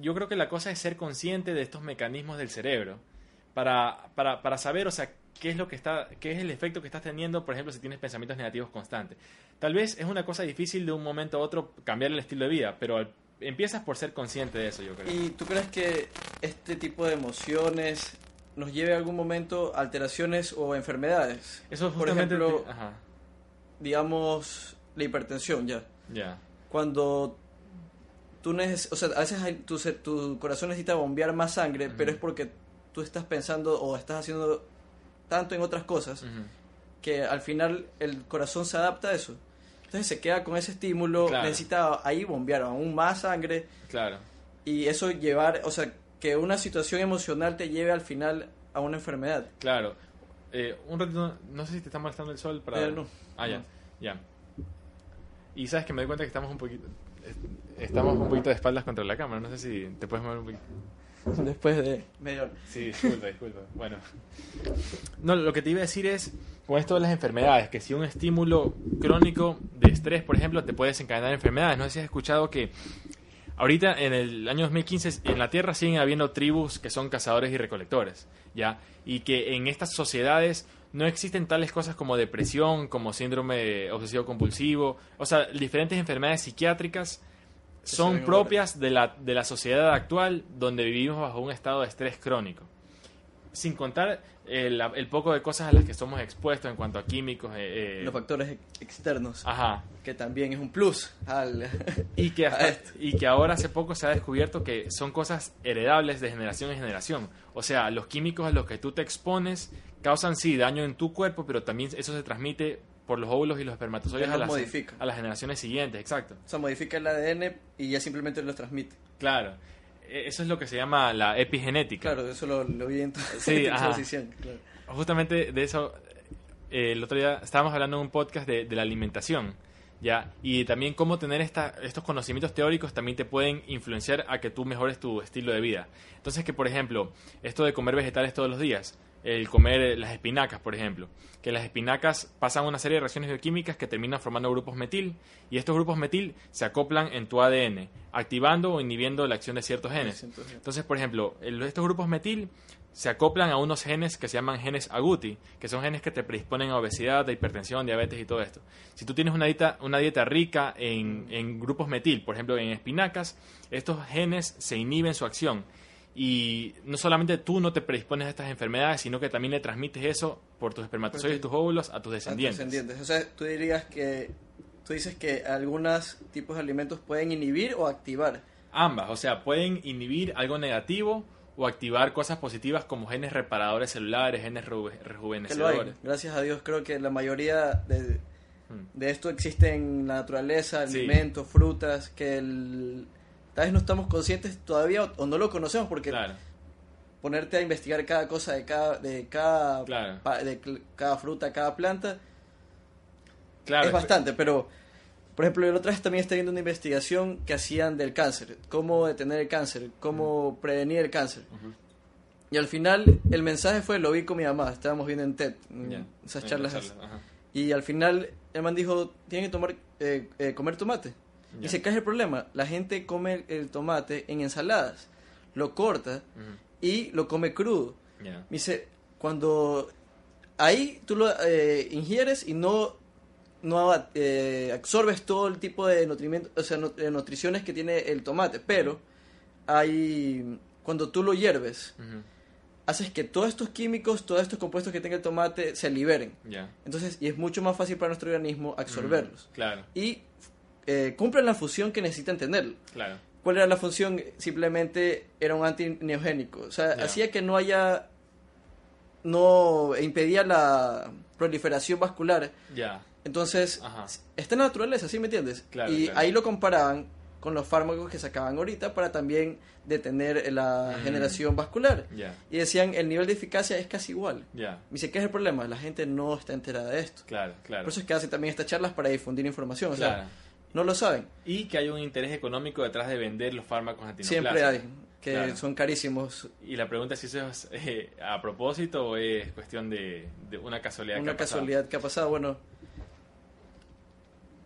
Speaker 1: Yo creo que la cosa es ser consciente de estos mecanismos del cerebro para, para, para saber, o sea, qué es lo que está, qué es el efecto que estás teniendo, por ejemplo, si tienes pensamientos negativos constantes. Tal vez es una cosa difícil de un momento a otro cambiar el estilo de vida, pero empiezas por ser consciente de eso, yo creo.
Speaker 2: ¿Y tú crees que este tipo de emociones nos lleve a algún momento a alteraciones o enfermedades?
Speaker 1: Eso es
Speaker 2: por ejemplo,
Speaker 1: ajá,
Speaker 2: digamos la hipertensión ya.
Speaker 1: ya.
Speaker 2: cuando tú neces o sea, a veces hay- tu, tu corazón necesita bombear más sangre, pero es porque tú estás pensando o estás haciendo tanto en otras cosas que al final el corazón se adapta a eso. Entonces se queda con ese estímulo,
Speaker 1: Claro.
Speaker 2: necesita ahí bombear aún más sangre
Speaker 1: Claro.
Speaker 2: y eso llevar, o sea, que una situación emocional te lleve al final a una enfermedad.
Speaker 1: Claro. Eh, un ratito, no sé si te está molestando el sol para...
Speaker 2: Eh, no.
Speaker 1: Ah, ya,
Speaker 2: No.
Speaker 1: ya. Y sabes que me doy cuenta que estamos un poquito... est- Estamos un poquito de espaldas contra la cámara, no sé si te puedes mover un poquito.
Speaker 2: Después de media hora.
Speaker 1: Sí, disculpa, disculpa. Bueno. No, lo que te iba a decir es, con esto de las enfermedades, que si un estímulo crónico de estrés, por ejemplo, te puede desencadenar enfermedades. No sé si has escuchado que ahorita en el año 2015 en la Tierra siguen habiendo tribus que son cazadores y recolectores, ¿ya? Y que en estas sociedades no existen tales cosas como depresión, como síndrome obsesivo compulsivo, o sea, diferentes enfermedades psiquiátricas son propias de la, de la sociedad actual donde vivimos bajo un estado de estrés crónico. Sin contar la- el poco de cosas a las que somos expuestos en cuanto a químicos. eh, eh,
Speaker 2: Los factores ex- externos,
Speaker 1: ajá.
Speaker 2: que también es un plus al...
Speaker 1: Y que, hasta- y que ahora hace poco se ha descubierto que son cosas heredables de generación en generación. O sea, los químicos a los que tú te expones causan sí daño en tu cuerpo, pero también eso se transmite por los óvulos y los espermatozoides a
Speaker 2: los
Speaker 1: las, a las generaciones siguientes. Exacto.
Speaker 2: O sea, modifica el ADN y ya simplemente lo transmite.
Speaker 1: Claro. E- Eso es lo que se llama la epigenética.
Speaker 2: Claro, eso lo, lo vi en tu,
Speaker 1: Sí,
Speaker 2: en tu
Speaker 1: ajá.
Speaker 2: exposición, claro.
Speaker 1: Justamente de eso, eh, el otro día estábamos hablando en un podcast de, de la alimentación, ¿ya? Y también cómo tener esta, estos conocimientos teóricos también te pueden influenciar a que tú mejores tu estilo de vida. Entonces que, por ejemplo, esto de comer vegetales todos los días, el comer las espinacas, por ejemplo, que las espinacas pasan una serie de reacciones bioquímicas que terminan formando grupos metil y estos grupos metil se acoplan en tu ADN, activando o inhibiendo la acción de ciertos genes. Entonces, por ejemplo, estos grupos metil se acoplan a unos genes que se llaman genes agouti, que son genes que te predisponen a obesidad, a hipertensión, diabetes y todo esto. Si tú tienes una dieta, una dieta rica en, en grupos metil, por ejemplo en espinacas, estos genes se inhiben su acción y no solamente tú no te predispones a estas enfermedades, sino que también le transmites eso por tus espermatozoides y tus óvulos a tus descendientes.
Speaker 2: O sea, tú dirías que tú dices que algunos tipos de alimentos pueden inhibir o activar.
Speaker 1: Ambas, o sea, pueden inhibir algo negativo o activar cosas positivas como genes reparadores celulares, genes rejuvenecedores.
Speaker 2: Gracias a Dios creo que la mayoría de, hmm. de esto existe en la naturaleza, alimentos, frutas, que el tal vez no estamos conscientes todavía o, no lo conocemos porque ponerte a investigar cada cosa de cada de cada de cada fruta, cada planta es bastante, pero por ejemplo, el otra vez también está viendo una investigación que hacían del cáncer, cómo detener el cáncer, cómo prevenir el cáncer. Y al final el mensaje fue, lo vi con mi mamá, estábamos viendo en TED, esas charlas. y al final el man dijo, tienen que tomar, eh, eh, comer tomate. Y se cae el problema. La gente come el tomate en ensaladas, lo corta y lo come crudo. dice, cuando ahí tú lo eh, ingieres y no, no eh, absorbes todo el tipo de nutrimentos, o sea, nutriciones que tiene el tomate, pero hay cuando tú lo hierves, haces que todos estos químicos, todos estos compuestos que tenga el tomate se liberen. Entonces, y es mucho más fácil para nuestro organismo absorberlos.
Speaker 1: claro.
Speaker 2: Y eh, cumplen la función que necesitan tener.
Speaker 1: Claro.
Speaker 2: ¿Cuál era la función? Simplemente era un antineogénico. O sea, hacía que no haya. No impedía la proliferación vascular.
Speaker 1: Ya.
Speaker 2: Entonces, está en la naturaleza, ¿sí me entiendes? y ahí lo comparaban con los fármacos que sacaban ahorita para también detener la mm. generación vascular. Y decían, el nivel de eficacia es casi igual.
Speaker 1: Yeah.
Speaker 2: dice, ¿qué es el problema? La gente no está enterada de esto.
Speaker 1: Claro, claro.
Speaker 2: Por eso es que hacen también estas charlas para difundir información. O sea, no lo saben.
Speaker 1: Y que hay un interés económico detrás de vender los fármacos
Speaker 2: antineoplásicos. Siempre hay, que son carísimos.
Speaker 1: Y la pregunta es si eso es eh, a propósito o es cuestión de, una casualidad.
Speaker 2: Una casualidad que ha pasado. Bueno,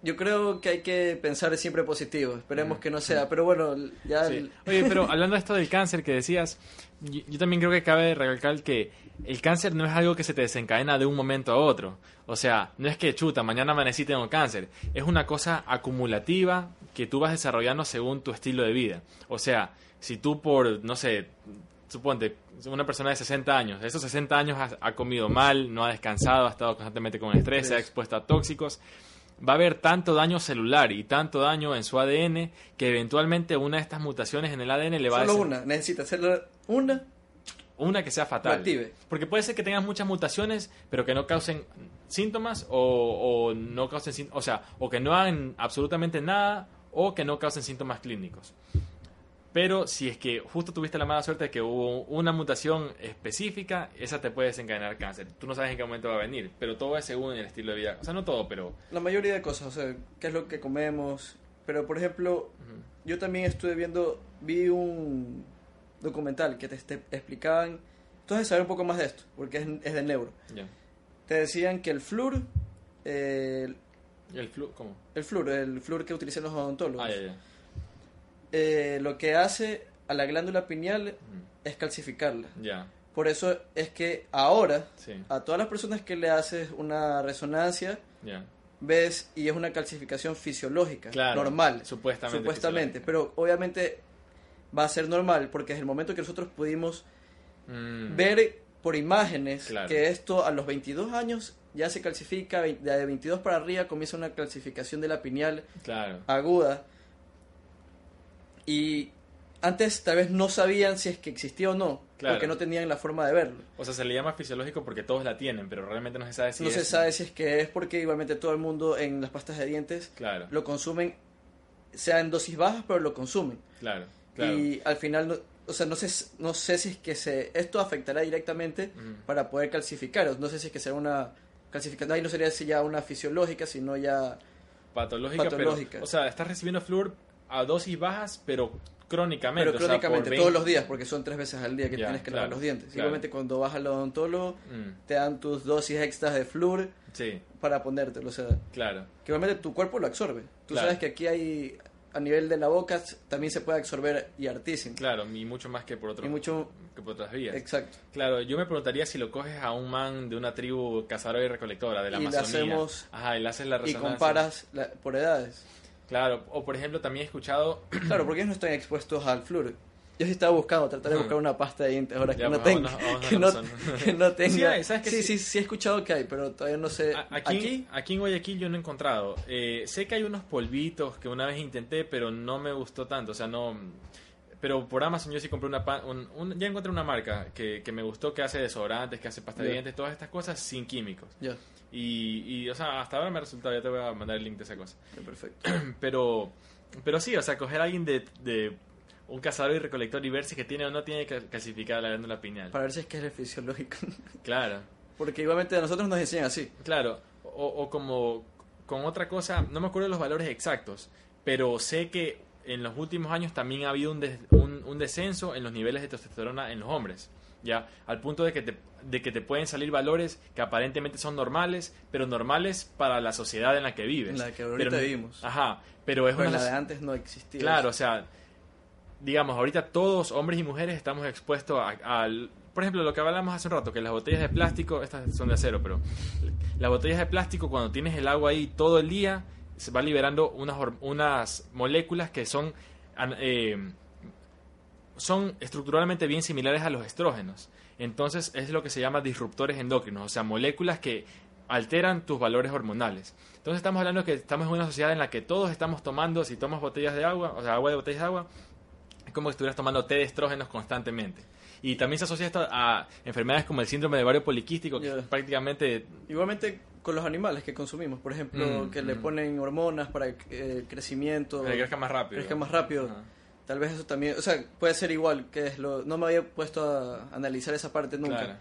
Speaker 2: yo creo que hay que pensar siempre positivo. Esperemos que no sea. Pero bueno, ya.
Speaker 1: Oye, pero hablando de esto del cáncer que decías, yo, también creo que cabe recalcar que el cáncer no es algo que se te desencadena de un momento a otro. O sea, no es que chuta, mañana amanecí tengo cáncer. Es una cosa acumulativa que tú vas desarrollando según tu estilo de vida. O sea, si tú por, no sé, suponte, una persona de 60 años, esos 60 años ha, ha comido mal, no ha descansado, ha estado constantemente con estrés, se ha expuesto a tóxicos va a haber tanto daño celular y tanto daño en su ADN que eventualmente una de estas mutaciones en el ADN le va
Speaker 2: a...
Speaker 1: Solo
Speaker 2: una, necesita hacerlo una.
Speaker 1: Una que sea fatal. Porque puede ser que tengas muchas mutaciones, pero que no causen síntomas o, o no causen, o sea, o que no hagan absolutamente nada o que no causen síntomas clínicos. Pero si es que justo tuviste la mala suerte de que hubo una mutación específica, esa te puede desencadenar cáncer. Tú no sabes en qué momento va a venir, pero todo es según el estilo de vida. O sea, no todo, pero...
Speaker 2: La mayoría de cosas, o sea, qué es lo que comemos. Pero, por ejemplo, yo también estuve viendo, vi un documental que te, explicaban... Entonces, saber un poco más de esto, porque es, es de neuro. Te decían que el flúor...
Speaker 1: Eh, ¿El flúor? ¿Cómo?
Speaker 2: El flúor, el flúor que utilizan los odontólogos.
Speaker 1: Ah, ya, ya
Speaker 2: eh, lo que hace a la glándula pineal es calcificarla.
Speaker 1: Ya.
Speaker 2: Por eso es que ahora, a todas las personas que le haces una resonancia, ves y es una calcificación fisiológica, normal.
Speaker 1: Supuestamente.
Speaker 2: Supuestamente. Pero obviamente va a ser normal porque es el momento que nosotros pudimos mm. ver por imágenes que esto a los 22 años ya se calcifica, de 22 para arriba comienza una calcificación de la pineal aguda y antes tal vez no sabían si es que existía o no, porque no tenían la forma de verlo.
Speaker 1: O sea, se le llama fisiológico porque todos la tienen, pero realmente no se sabe si
Speaker 2: no se sabe si es que es porque igualmente todo el mundo en las pastas de dientes lo consumen, sea en dosis bajas, pero lo consumen.
Speaker 1: Claro,
Speaker 2: Y al final, o sea, no sé, no sé si es que se, esto afectará directamente para poder calcificar, no sé si es que será una calcificación, ahí no sería ya una fisiológica, sino ya
Speaker 1: patológica,
Speaker 2: Patológica.
Speaker 1: pero, o sea, estás recibiendo flúor a dosis bajas, pero crónicamente.
Speaker 2: Pero
Speaker 1: o sea, por
Speaker 2: crónicamente,
Speaker 1: 20
Speaker 2: todos los días, porque son tres veces al día que tienes que
Speaker 1: claro,
Speaker 2: lavar los dientes.
Speaker 1: claro.
Speaker 2: Igualmente cuando vas al odontólogo,
Speaker 1: Mm,
Speaker 2: te dan tus dosis extras de flúor
Speaker 1: sí,
Speaker 2: para ponértelo. O sea,
Speaker 1: claro.
Speaker 2: que igualmente tu cuerpo lo absorbe. Tú
Speaker 1: Claro.
Speaker 2: sabes que aquí hay, a nivel de la boca, también se puede absorber y hartísimo.
Speaker 1: Claro, y mucho más que por, otro,
Speaker 2: Y mucho,
Speaker 1: que por otras vías.
Speaker 2: exacto.
Speaker 1: Claro, yo me preguntaría si lo coges a un man de una tribu cazadora y recolectora de la
Speaker 2: Y le
Speaker 1: Amazonía.
Speaker 2: hacemos-
Speaker 1: Ajá, y le haces la
Speaker 2: Y
Speaker 1: resonancia.
Speaker 2: comparas la- por edades.
Speaker 1: Claro, o por ejemplo también he escuchado...
Speaker 2: Claro, porque ellos no están expuestos al flúor. Yo sí estaba buscando, tratar de buscar una pasta de dientes ahora que no tenga. Que no, que no tenga.
Speaker 1: Sí hay, ¿sabes que
Speaker 2: sí,
Speaker 1: sí?
Speaker 2: sí, sí, he escuchado que hay, pero todavía no sé.
Speaker 1: A- Aquí, aquí, en Guayaquil yo no he encontrado. Eh, sé que hay unos polvitos que una vez intenté, pero no me gustó tanto. O sea, no. Pero por Amazon yo sí compré una. un- un- ya encontré una marca que, que me gustó, que hace desodorantes, que hace pasta de dientes, todas estas cosas sin químicos.
Speaker 2: Ya,
Speaker 1: Y, y, o sea, hasta ahora me ha resultado. Ya te voy a mandar el link de esa cosa.
Speaker 2: perfecto.
Speaker 1: Pero, pero sí, o sea, coger a alguien de, de un cazador y recolector y ver si que tiene o no tiene que clasificar la glándula pineal.
Speaker 2: Para ver si es que es fisiológico.
Speaker 1: Claro.
Speaker 2: Porque igualmente a nosotros nos enseñan así.
Speaker 1: Claro, o, o como con otra cosa, no me acuerdo los valores exactos, pero sé que en los últimos años también ha habido un, des- un, un descenso en los niveles de testosterona en los hombres, ya al punto de que te de que te pueden salir valores que aparentemente son normales, pero normales para la sociedad en la que vives.
Speaker 2: En la que ahorita
Speaker 1: Pero-
Speaker 2: vivimos.
Speaker 1: Ajá, pero es una
Speaker 2: la de antes no existía.
Speaker 1: Claro, o sea, digamos, ahorita todos, hombres y mujeres, estamos expuestos al... Por ejemplo, lo que hablamos hace un rato, que las botellas de plástico, estas son de acero, pero las botellas de plástico, cuando tienes el agua ahí todo el día, se va liberando unas, unas moléculas que son, eh, son estructuralmente bien similares a los estrógenos. Entonces es lo que se llama disruptores endocrinos, o sea, moléculas que alteran tus valores hormonales. Entonces estamos hablando que estamos en una sociedad en la que todos estamos tomando, si tomas botellas de agua, o sea, agua de botellas de agua, es como si estuvieras tomando té de estrógenos constantemente. Y también se asocia esto a enfermedades como el síndrome de ovario poliquístico, que
Speaker 2: Ya.
Speaker 1: es prácticamente...
Speaker 2: Igualmente con los animales que consumimos. Por ejemplo,
Speaker 1: Mm,
Speaker 2: que le
Speaker 1: mm.
Speaker 2: ponen hormonas para eh, crecimiento.
Speaker 1: que crezca más rápido.
Speaker 2: crezca más rápido.
Speaker 1: Ajá.
Speaker 2: Tal vez eso también, o sea, puede ser igual, que es lo... No me había puesto a analizar esa parte nunca.
Speaker 1: Claro.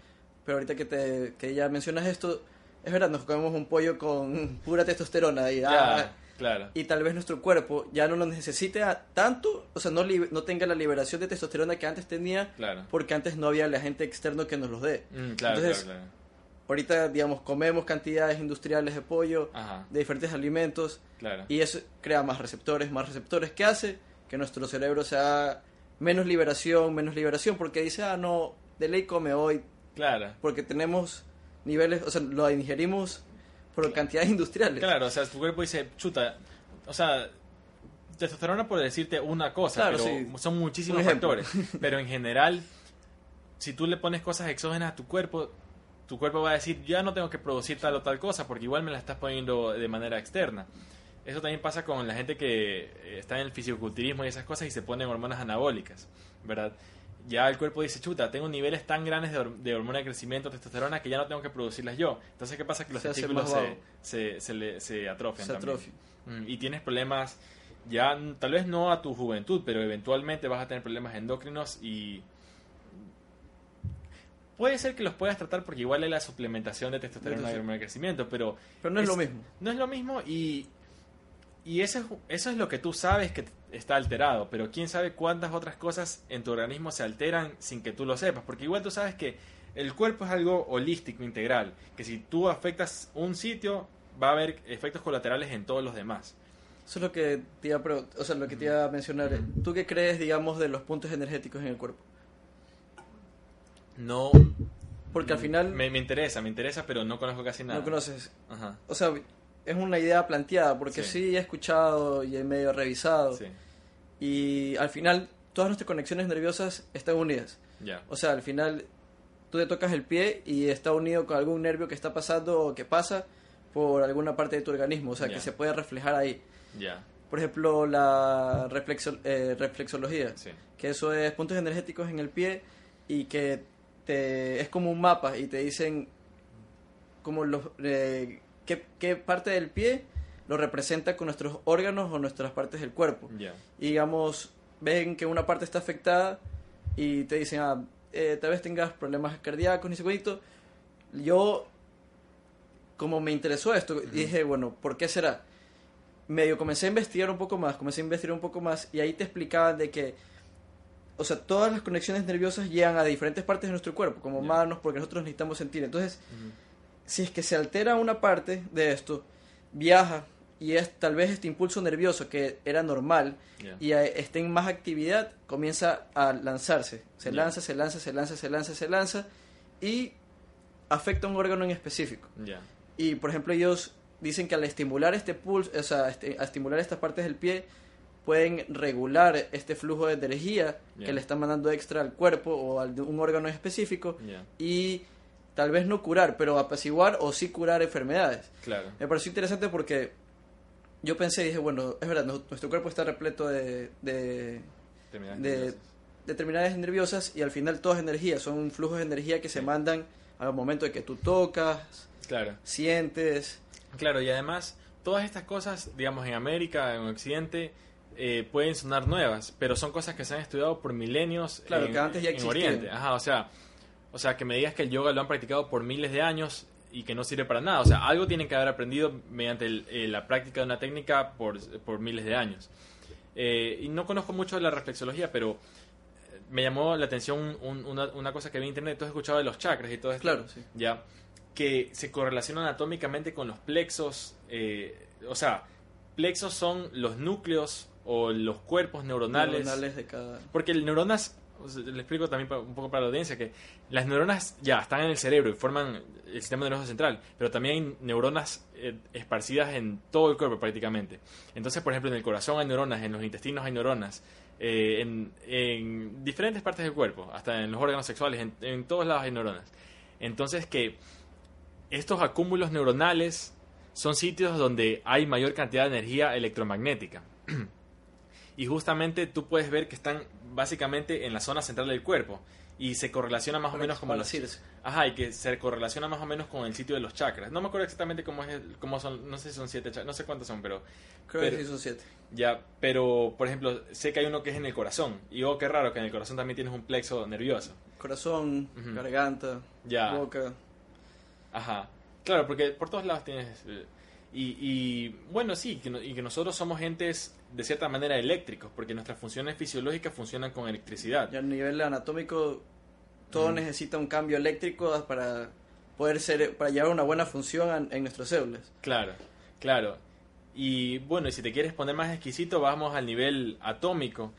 Speaker 2: Pero ahorita que, te, que ya mencionas esto, es verdad, nos comemos un pollo con pura testosterona y,
Speaker 1: Ya,
Speaker 2: ah,
Speaker 1: claro.
Speaker 2: y tal vez nuestro cuerpo ya no lo necesite a- tanto, o sea, no, no tenga la liberación de testosterona que antes tenía,
Speaker 1: Claro.
Speaker 2: porque antes no había el agente externo que nos los dé.
Speaker 1: Mm, claro,
Speaker 2: Entonces,
Speaker 1: claro, claro.
Speaker 2: Ahorita, digamos, comemos cantidades industriales de pollo,
Speaker 1: Ajá,
Speaker 2: de diferentes alimentos, y eso crea más receptores, más receptores. ¿Qué hace? Que nuestro cerebro sea menos liberación, menos liberación, porque dice, ah, no, de ley come hoy,
Speaker 1: Claro.
Speaker 2: porque tenemos niveles, o sea, lo ingerimos por cantidades industriales.
Speaker 1: Claro, o sea, tu cuerpo dice, chuta, o sea, testosterona por decirte una cosa,
Speaker 2: Claro,
Speaker 1: pero
Speaker 2: sí.
Speaker 1: son muchísimos factores. Pero en general, si tú le pones cosas exógenas a tu cuerpo, tu cuerpo va a decir, ya no tengo que producir tal o tal cosa, porque igual me la estás poniendo de manera externa. Eso también pasa con la gente que eh, está en el fisiculturismo y esas cosas y se ponen hormonas anabólicas, ¿verdad? Ya el cuerpo dice, chuta, tengo niveles tan grandes de, hor- de hormona de crecimiento, testosterona, que ya no tengo que producirlas yo. Entonces, ¿qué pasa? Que los
Speaker 2: Se
Speaker 1: testículos se, se, se, le- se atrofian
Speaker 2: Se
Speaker 1: también.
Speaker 2: atrofian.
Speaker 1: Mm, Y tienes problemas, ya tal vez no a tu juventud, pero eventualmente vas a tener problemas endocrinos y... Puede ser que los puedas tratar porque igual hay la suplementación de testosterona y hormona de crecimiento, pero
Speaker 2: Pero no es, lo mismo.
Speaker 1: no es lo mismo y, y eso, es, eso es lo que tú sabes que está alterado, pero quién sabe cuántas otras cosas en tu organismo se alteran sin que tú lo sepas, porque igual tú sabes que el cuerpo es algo holístico, integral, que si tú afectas un sitio va a haber efectos colaterales en todos los demás.
Speaker 2: Eso es lo que te iba a, o sea, lo que te iba a mencionar. ¿Tú qué crees, digamos, de los puntos energéticos en el cuerpo?
Speaker 1: No...
Speaker 2: Porque al final
Speaker 1: Me, me interesa, me interesa, pero no conozco casi nada.
Speaker 2: no conoces.
Speaker 1: Ajá,
Speaker 2: O sea, es una idea planteada, porque
Speaker 1: Sí.
Speaker 2: sí, he escuchado y he medio revisado.
Speaker 1: sí,
Speaker 2: Y al final, todas nuestras conexiones nerviosas están unidas.
Speaker 1: ya.
Speaker 2: O sea, al final, tú te tocas el pie y está unido con algún nervio que está pasando o que pasa por alguna parte de tu organismo. O sea,
Speaker 1: Ya.
Speaker 2: que se puede reflejar ahí.
Speaker 1: Ya,
Speaker 2: Por ejemplo, la reflexo- eh, reflexología.
Speaker 1: sí.
Speaker 2: que eso es puntos energéticos en el pie y que te es como un mapa y te dicen como los eh, qué, qué parte del pie lo representa con nuestros órganos o nuestras partes del cuerpo
Speaker 1: Ya,
Speaker 2: y digamos ven que una parte está afectada y te dicen ah, eh, tal vez tengas problemas cardíacos ni cuento yo como me interesó esto dije bueno por qué será medio comencé a investigar un poco más, comencé a investigar un poco más y ahí te explicaban de que, o sea, todas las conexiones nerviosas llegan a diferentes partes de nuestro cuerpo, como
Speaker 1: Ya.
Speaker 2: manos, porque nosotros necesitamos sentir. Entonces,
Speaker 1: Ujú.
Speaker 2: Si es que se altera una parte de esto, viaja y es tal vez este impulso nervioso que era normal y eh, esté en más actividad, comienza a lanzarse. Se lanza, se lanza, se lanza, se lanza, se lanza y afecta a un órgano en específico. Y por ejemplo, ellos dicen que al estimular este pulso, o sea, este- a estimular estas partes del pie, pueden regular este flujo de energía que le están mandando extra al cuerpo o a un órgano específico y tal vez no curar, pero apaciguar o sí curar enfermedades.
Speaker 1: Claro.
Speaker 2: Me pareció interesante porque yo pensé y dije, bueno, es verdad, nu- nuestro cuerpo está repleto de, de de-
Speaker 1: nerviosas.
Speaker 2: determinadas nerviosas y al final todo es energía, son flujos de energía que se mandan al momento de que tú tocas,
Speaker 1: Claro.
Speaker 2: sientes.
Speaker 1: Claro, y además, todas estas cosas, digamos, en América, en Occidente, eh, pueden sonar nuevas, pero son cosas que se han estudiado por milenios
Speaker 2: Claro,
Speaker 1: en,
Speaker 2: que antes ya
Speaker 1: en. Oriente. Ajá, o sea, o sea, que me digas que el yoga lo han practicado por miles de años y que no sirve para nada. O sea, algo tienen que haber aprendido mediante el- eh, la práctica de una técnica por, por miles de años. Eh, y no conozco mucho de la reflexología, pero eh, me llamó la atención un- una, una cosa que vi en internet. Tú has escuchado de los chakras y todo esto.
Speaker 2: Claro, sí.
Speaker 1: Ya. Que se correlacionan anatómicamente con los plexos. eh, o sea, plexos son los núcleos o los cuerpos neuronales.
Speaker 2: Neuronales de cada...
Speaker 1: Porque el neuronas, le explico también un poco para la audiencia, que las neuronas ya están en el cerebro y forman el sistema nervioso central, pero también hay neuronas eh, esparcidas en todo el cuerpo prácticamente. Entonces, por ejemplo, en el corazón hay neuronas, en los intestinos hay neuronas, eh, en, en diferentes partes del cuerpo, hasta en los órganos sexuales, en, en todos lados hay neuronas. Entonces, que estos acúmulos neuronales son sitios donde hay mayor cantidad de energía electromagnética. y justamente tú puedes ver que están básicamente en la zona central del cuerpo y se correlaciona más o menos como los ajá y que se correlaciona más o menos con el sitio de los chakras no me acuerdo exactamente cómo es el- cómo son no sé si son siete chakras no sé cuántos son pero
Speaker 2: Creo
Speaker 1: Pero-
Speaker 2: que sí son siete.
Speaker 1: ya pero por ejemplo sé que hay uno que es en el corazón y oh qué raro que en el corazón también tienes un plexo nervioso
Speaker 2: Corazón, garganta,
Speaker 1: ya
Speaker 2: boca.
Speaker 1: Ajá. Claro, porque por todos lados tienes... Y, y, bueno, sí, que no- y que nosotros somos entes de cierta manera eléctricos, porque nuestras funciones fisiológicas funcionan con electricidad.
Speaker 2: Ya a nivel anatómico, todo
Speaker 1: Ujú.
Speaker 2: necesita un cambio eléctrico para poder ser, para llevar una buena función en, en nuestras células.
Speaker 1: Claro, claro. Y bueno, y si te quieres poner más exquisito, vamos al nivel atómico,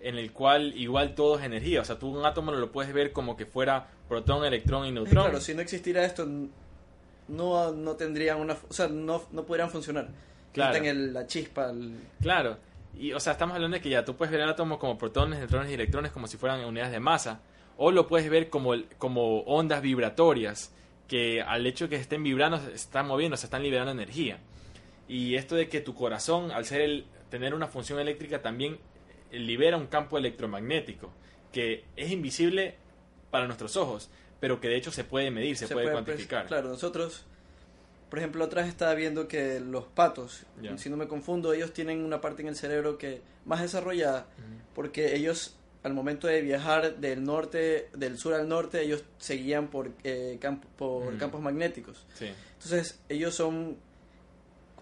Speaker 1: en el cual igual todo es energía. O sea, tú un átomo lo puedes ver como que fuera protón, electrón y neutrón.
Speaker 2: claro, si no existiera esto, no, no tendrían una, o sea, no, no podrían funcionar.
Speaker 1: Claro.
Speaker 2: El- la chispa, el-
Speaker 1: Claro. Y, o sea, estamos hablando de que ya tú puedes ver el átomo como protones, neutrones y electrones como si fueran unidades de masa. O lo puedes ver como, como ondas vibratorias, que al hecho de que estén vibrando, se están moviendo, se están liberando energía. Y esto de que tu corazón, al ser el, tener una función eléctrica, también eh, libera un campo electromagnético, que es invisible para nuestros ojos, pero que de hecho se puede medir, se, puede,
Speaker 2: pre-
Speaker 1: cuantificar.
Speaker 2: Claro, nosotros, por ejemplo, vez estaba viendo que los patos,
Speaker 1: Ya.
Speaker 2: si no me confundo, ellos tienen una parte en el cerebro que más desarrollada, porque ellos al momento de viajar del norte, del sur al norte, ellos seguían por, eh, camp- por campos magnéticos.
Speaker 1: Sí,
Speaker 2: Entonces, ellos son,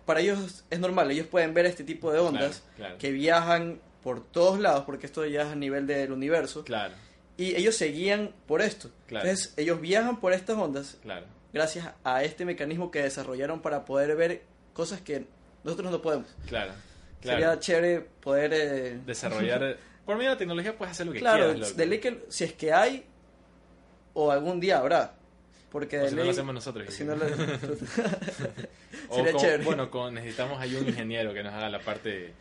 Speaker 2: para ellos es normal, ellos pueden ver este tipo de ondas
Speaker 1: claro, claro.
Speaker 2: que viajan por todos lados, porque esto ya es a nivel del universo,
Speaker 1: Claro,
Speaker 2: y ellos seguían por esto.
Speaker 1: Claro.
Speaker 2: Entonces, ellos viajan por estas ondas
Speaker 1: claro.
Speaker 2: gracias a este mecanismo que desarrollaron para poder ver cosas que nosotros no podemos.
Speaker 1: Claro, claro.
Speaker 2: Sería chévere poder... eh,
Speaker 1: desarrollar por medio de la tecnología puedes hacer lo que
Speaker 2: claro,
Speaker 1: quieras
Speaker 2: que si es que hay o algún día habrá. Porque
Speaker 1: O si no lo hacemos nosotros
Speaker 2: si no lo-
Speaker 1: o
Speaker 2: sería
Speaker 1: con-
Speaker 2: chévere.
Speaker 1: bueno con, necesitamos ahí un ingeniero que nos haga la parte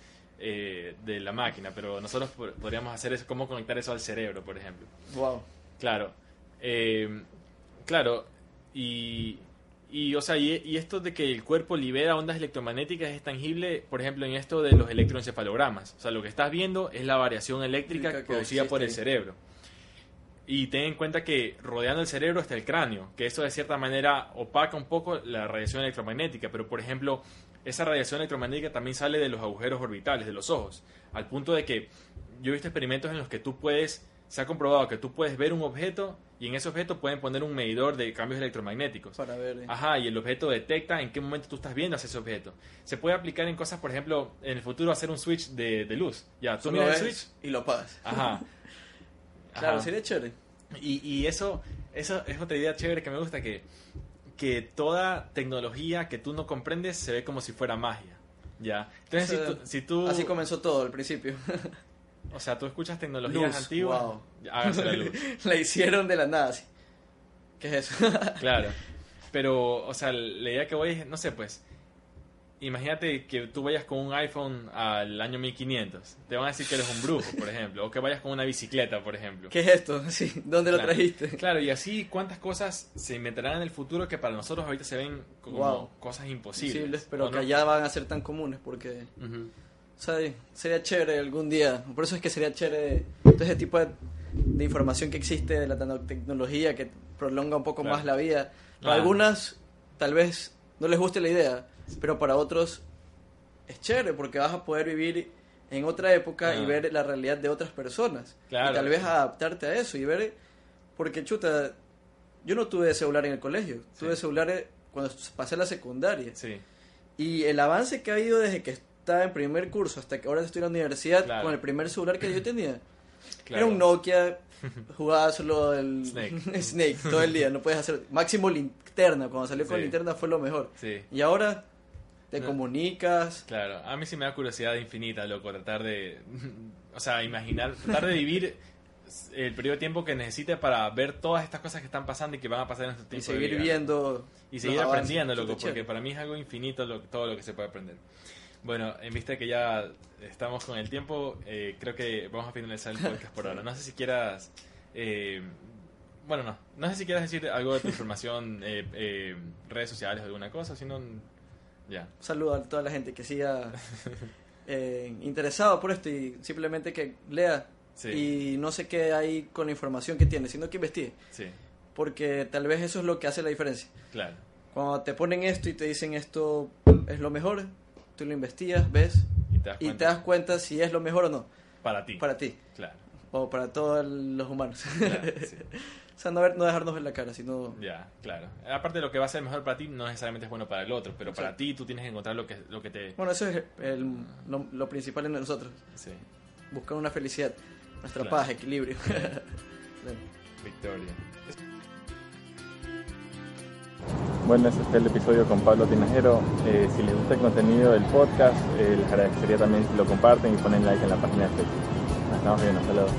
Speaker 1: eh, de la máquina pero nosotros po- podríamos hacer eso cómo conectar eso al cerebro por ejemplo.
Speaker 2: Wow.
Speaker 1: claro Eh, claro y y o sea y, y esto de que el cuerpo libera ondas electromagnéticas es tangible por ejemplo en esto de los electroencefalogramas. O sea lo que estás viendo es la variación eléctrica
Speaker 2: que
Speaker 1: producida por el cerebro. Y ten en cuenta que rodeando el cerebro está el cráneo, que eso de cierta manera opaca un poco la radiación electromagnética, pero por ejemplo, esa radiación electromagnética también sale de los agujeros orbitales, de los ojos, al punto de que yo he visto experimentos en los que tú puedes, se ha comprobado que tú puedes ver un objeto Y en ese objeto pueden poner un medidor de cambios electromagnéticos.
Speaker 2: Para ver. eh.
Speaker 1: Ajá, y el objeto detecta en qué momento tú estás viendo hacia ese objeto. Se puede aplicar en cosas, por ejemplo, en el futuro hacer un switch de, de luz. Ya, tú
Speaker 2: Solo
Speaker 1: miras el switch.
Speaker 2: y lo apagas.
Speaker 1: Ajá.
Speaker 2: Claro,
Speaker 1: Ajá.
Speaker 2: sería chévere.
Speaker 1: Y, y eso, eso es otra idea chévere que me gusta, que, que toda tecnología que tú no comprendes se ve como si fuera magia. ¿Ya? Entonces,
Speaker 2: O sea,
Speaker 1: si tú, si tú-
Speaker 2: Así comenzó todo al principio.
Speaker 1: o sea, tú escuchas tecnologías
Speaker 2: Luz,
Speaker 1: antiguas,
Speaker 2: wow.
Speaker 1: hágase la luz.
Speaker 2: la hicieron de la nada, así. ¿Qué es eso?
Speaker 1: Claro. Pero, o sea, la idea que voy es, no sé, pues, imagínate que tú vayas con un iPhone al año 1500. Te van a decir que eres un brujo, por ejemplo. O que vayas con una bicicleta, por ejemplo.
Speaker 2: ¿Qué es esto? Sí, ¿Dónde lo
Speaker 1: Claro.
Speaker 2: trajiste?
Speaker 1: Claro, y así cuántas cosas se inventarán en el futuro que para nosotros ahorita se ven como
Speaker 2: Wow.
Speaker 1: cosas imposibles.
Speaker 2: Posibles, pero
Speaker 1: ¿o
Speaker 2: que
Speaker 1: no?
Speaker 2: allá van a ser tan comunes porque...
Speaker 1: Ujú.
Speaker 2: O sea, sería chévere algún día. Por eso es que sería chévere todo ese tipo de, de información que existe de la tecnología que prolonga un poco
Speaker 1: Claro.
Speaker 2: más la vida. Para
Speaker 1: Ah.
Speaker 2: algunas tal vez no les guste la idea, pero para otros es chévere porque vas a poder vivir en otra época y
Speaker 1: Ah.
Speaker 2: ver la realidad de otras personas.
Speaker 1: Claro.
Speaker 2: Y tal vez adaptarte a eso y ver... Porque chuta, yo no tuve celular en el colegio, tuve
Speaker 1: Sí.
Speaker 2: celular eh, cuando pasé la secundaria.
Speaker 1: Sí,
Speaker 2: Y el avance que ha habido desde que estaba en primer curso hasta que ahora estoy en la universidad
Speaker 1: Claro.
Speaker 2: con el primer celular que yo tenía.
Speaker 1: claro.
Speaker 2: Era un Nokia, jugaba solo el
Speaker 1: Snake.
Speaker 2: Snake todo el día, no puedes hacer máximo linterna, cuando salió con
Speaker 1: Sí.
Speaker 2: linterna fue lo mejor.
Speaker 1: Sí,
Speaker 2: Y ahora te
Speaker 1: No.
Speaker 2: comunicas,
Speaker 1: claro. A mí sí me da curiosidad infinita, loco, tratar de... O sea, imaginar, tratar de vivir el periodo de tiempo que necesite para ver todas estas cosas que están pasando y que van a pasar en
Speaker 2: y
Speaker 1: tiempo de
Speaker 2: seguir
Speaker 1: vida.
Speaker 2: viendo
Speaker 1: Y seguir aprendiendo, loco, porque
Speaker 2: chévere.
Speaker 1: para mí es algo infinito lo- todo lo que se puede aprender. Bueno, en vista de que ya estamos con el tiempo, eh, creo que vamos a finalizar el podcast por ahora. No sé si quieras... eh, bueno, no. No sé si quieras decir algo de tu información, eh, eh, redes sociales o alguna cosa, sino... Ya.
Speaker 2: Un saludo a toda la gente que siga eh, interesado por esto y simplemente que lea
Speaker 1: Sí.
Speaker 2: y no se quede ahí con la información que tiene, sino que investigue.
Speaker 1: Sí,
Speaker 2: Porque tal vez eso es lo que hace la diferencia.
Speaker 1: claro.
Speaker 2: Cuando te ponen esto y te dicen esto es lo mejor, tú lo investigas, ves
Speaker 1: Y te das cuenta.
Speaker 2: te das cuenta si es lo mejor o no
Speaker 1: Para ti.
Speaker 2: para ti
Speaker 1: Claro.
Speaker 2: o para todos los humanos.
Speaker 1: claro, sí.
Speaker 2: o sea, no, ver- no dejarnos ver la cara, sino
Speaker 1: Ya, claro. Aparte lo que va a ser mejor para ti no necesariamente es bueno para el otro, pero para ti tú tienes que encontrar lo que, lo que te...
Speaker 2: bueno, eso es el- lo, lo principal en nosotros,
Speaker 1: Sí,
Speaker 2: buscar una felicidad, nuestra
Speaker 1: Claro.
Speaker 2: paz, equilibrio.
Speaker 1: Victoria.
Speaker 3: Bueno, ese fue el episodio con Pablo Tinajero. Eh, si les gusta el contenido del podcast, eh, les agradecería también si lo comparten y ponen like en la página de Facebook. Nos estamos viendo, hasta luego.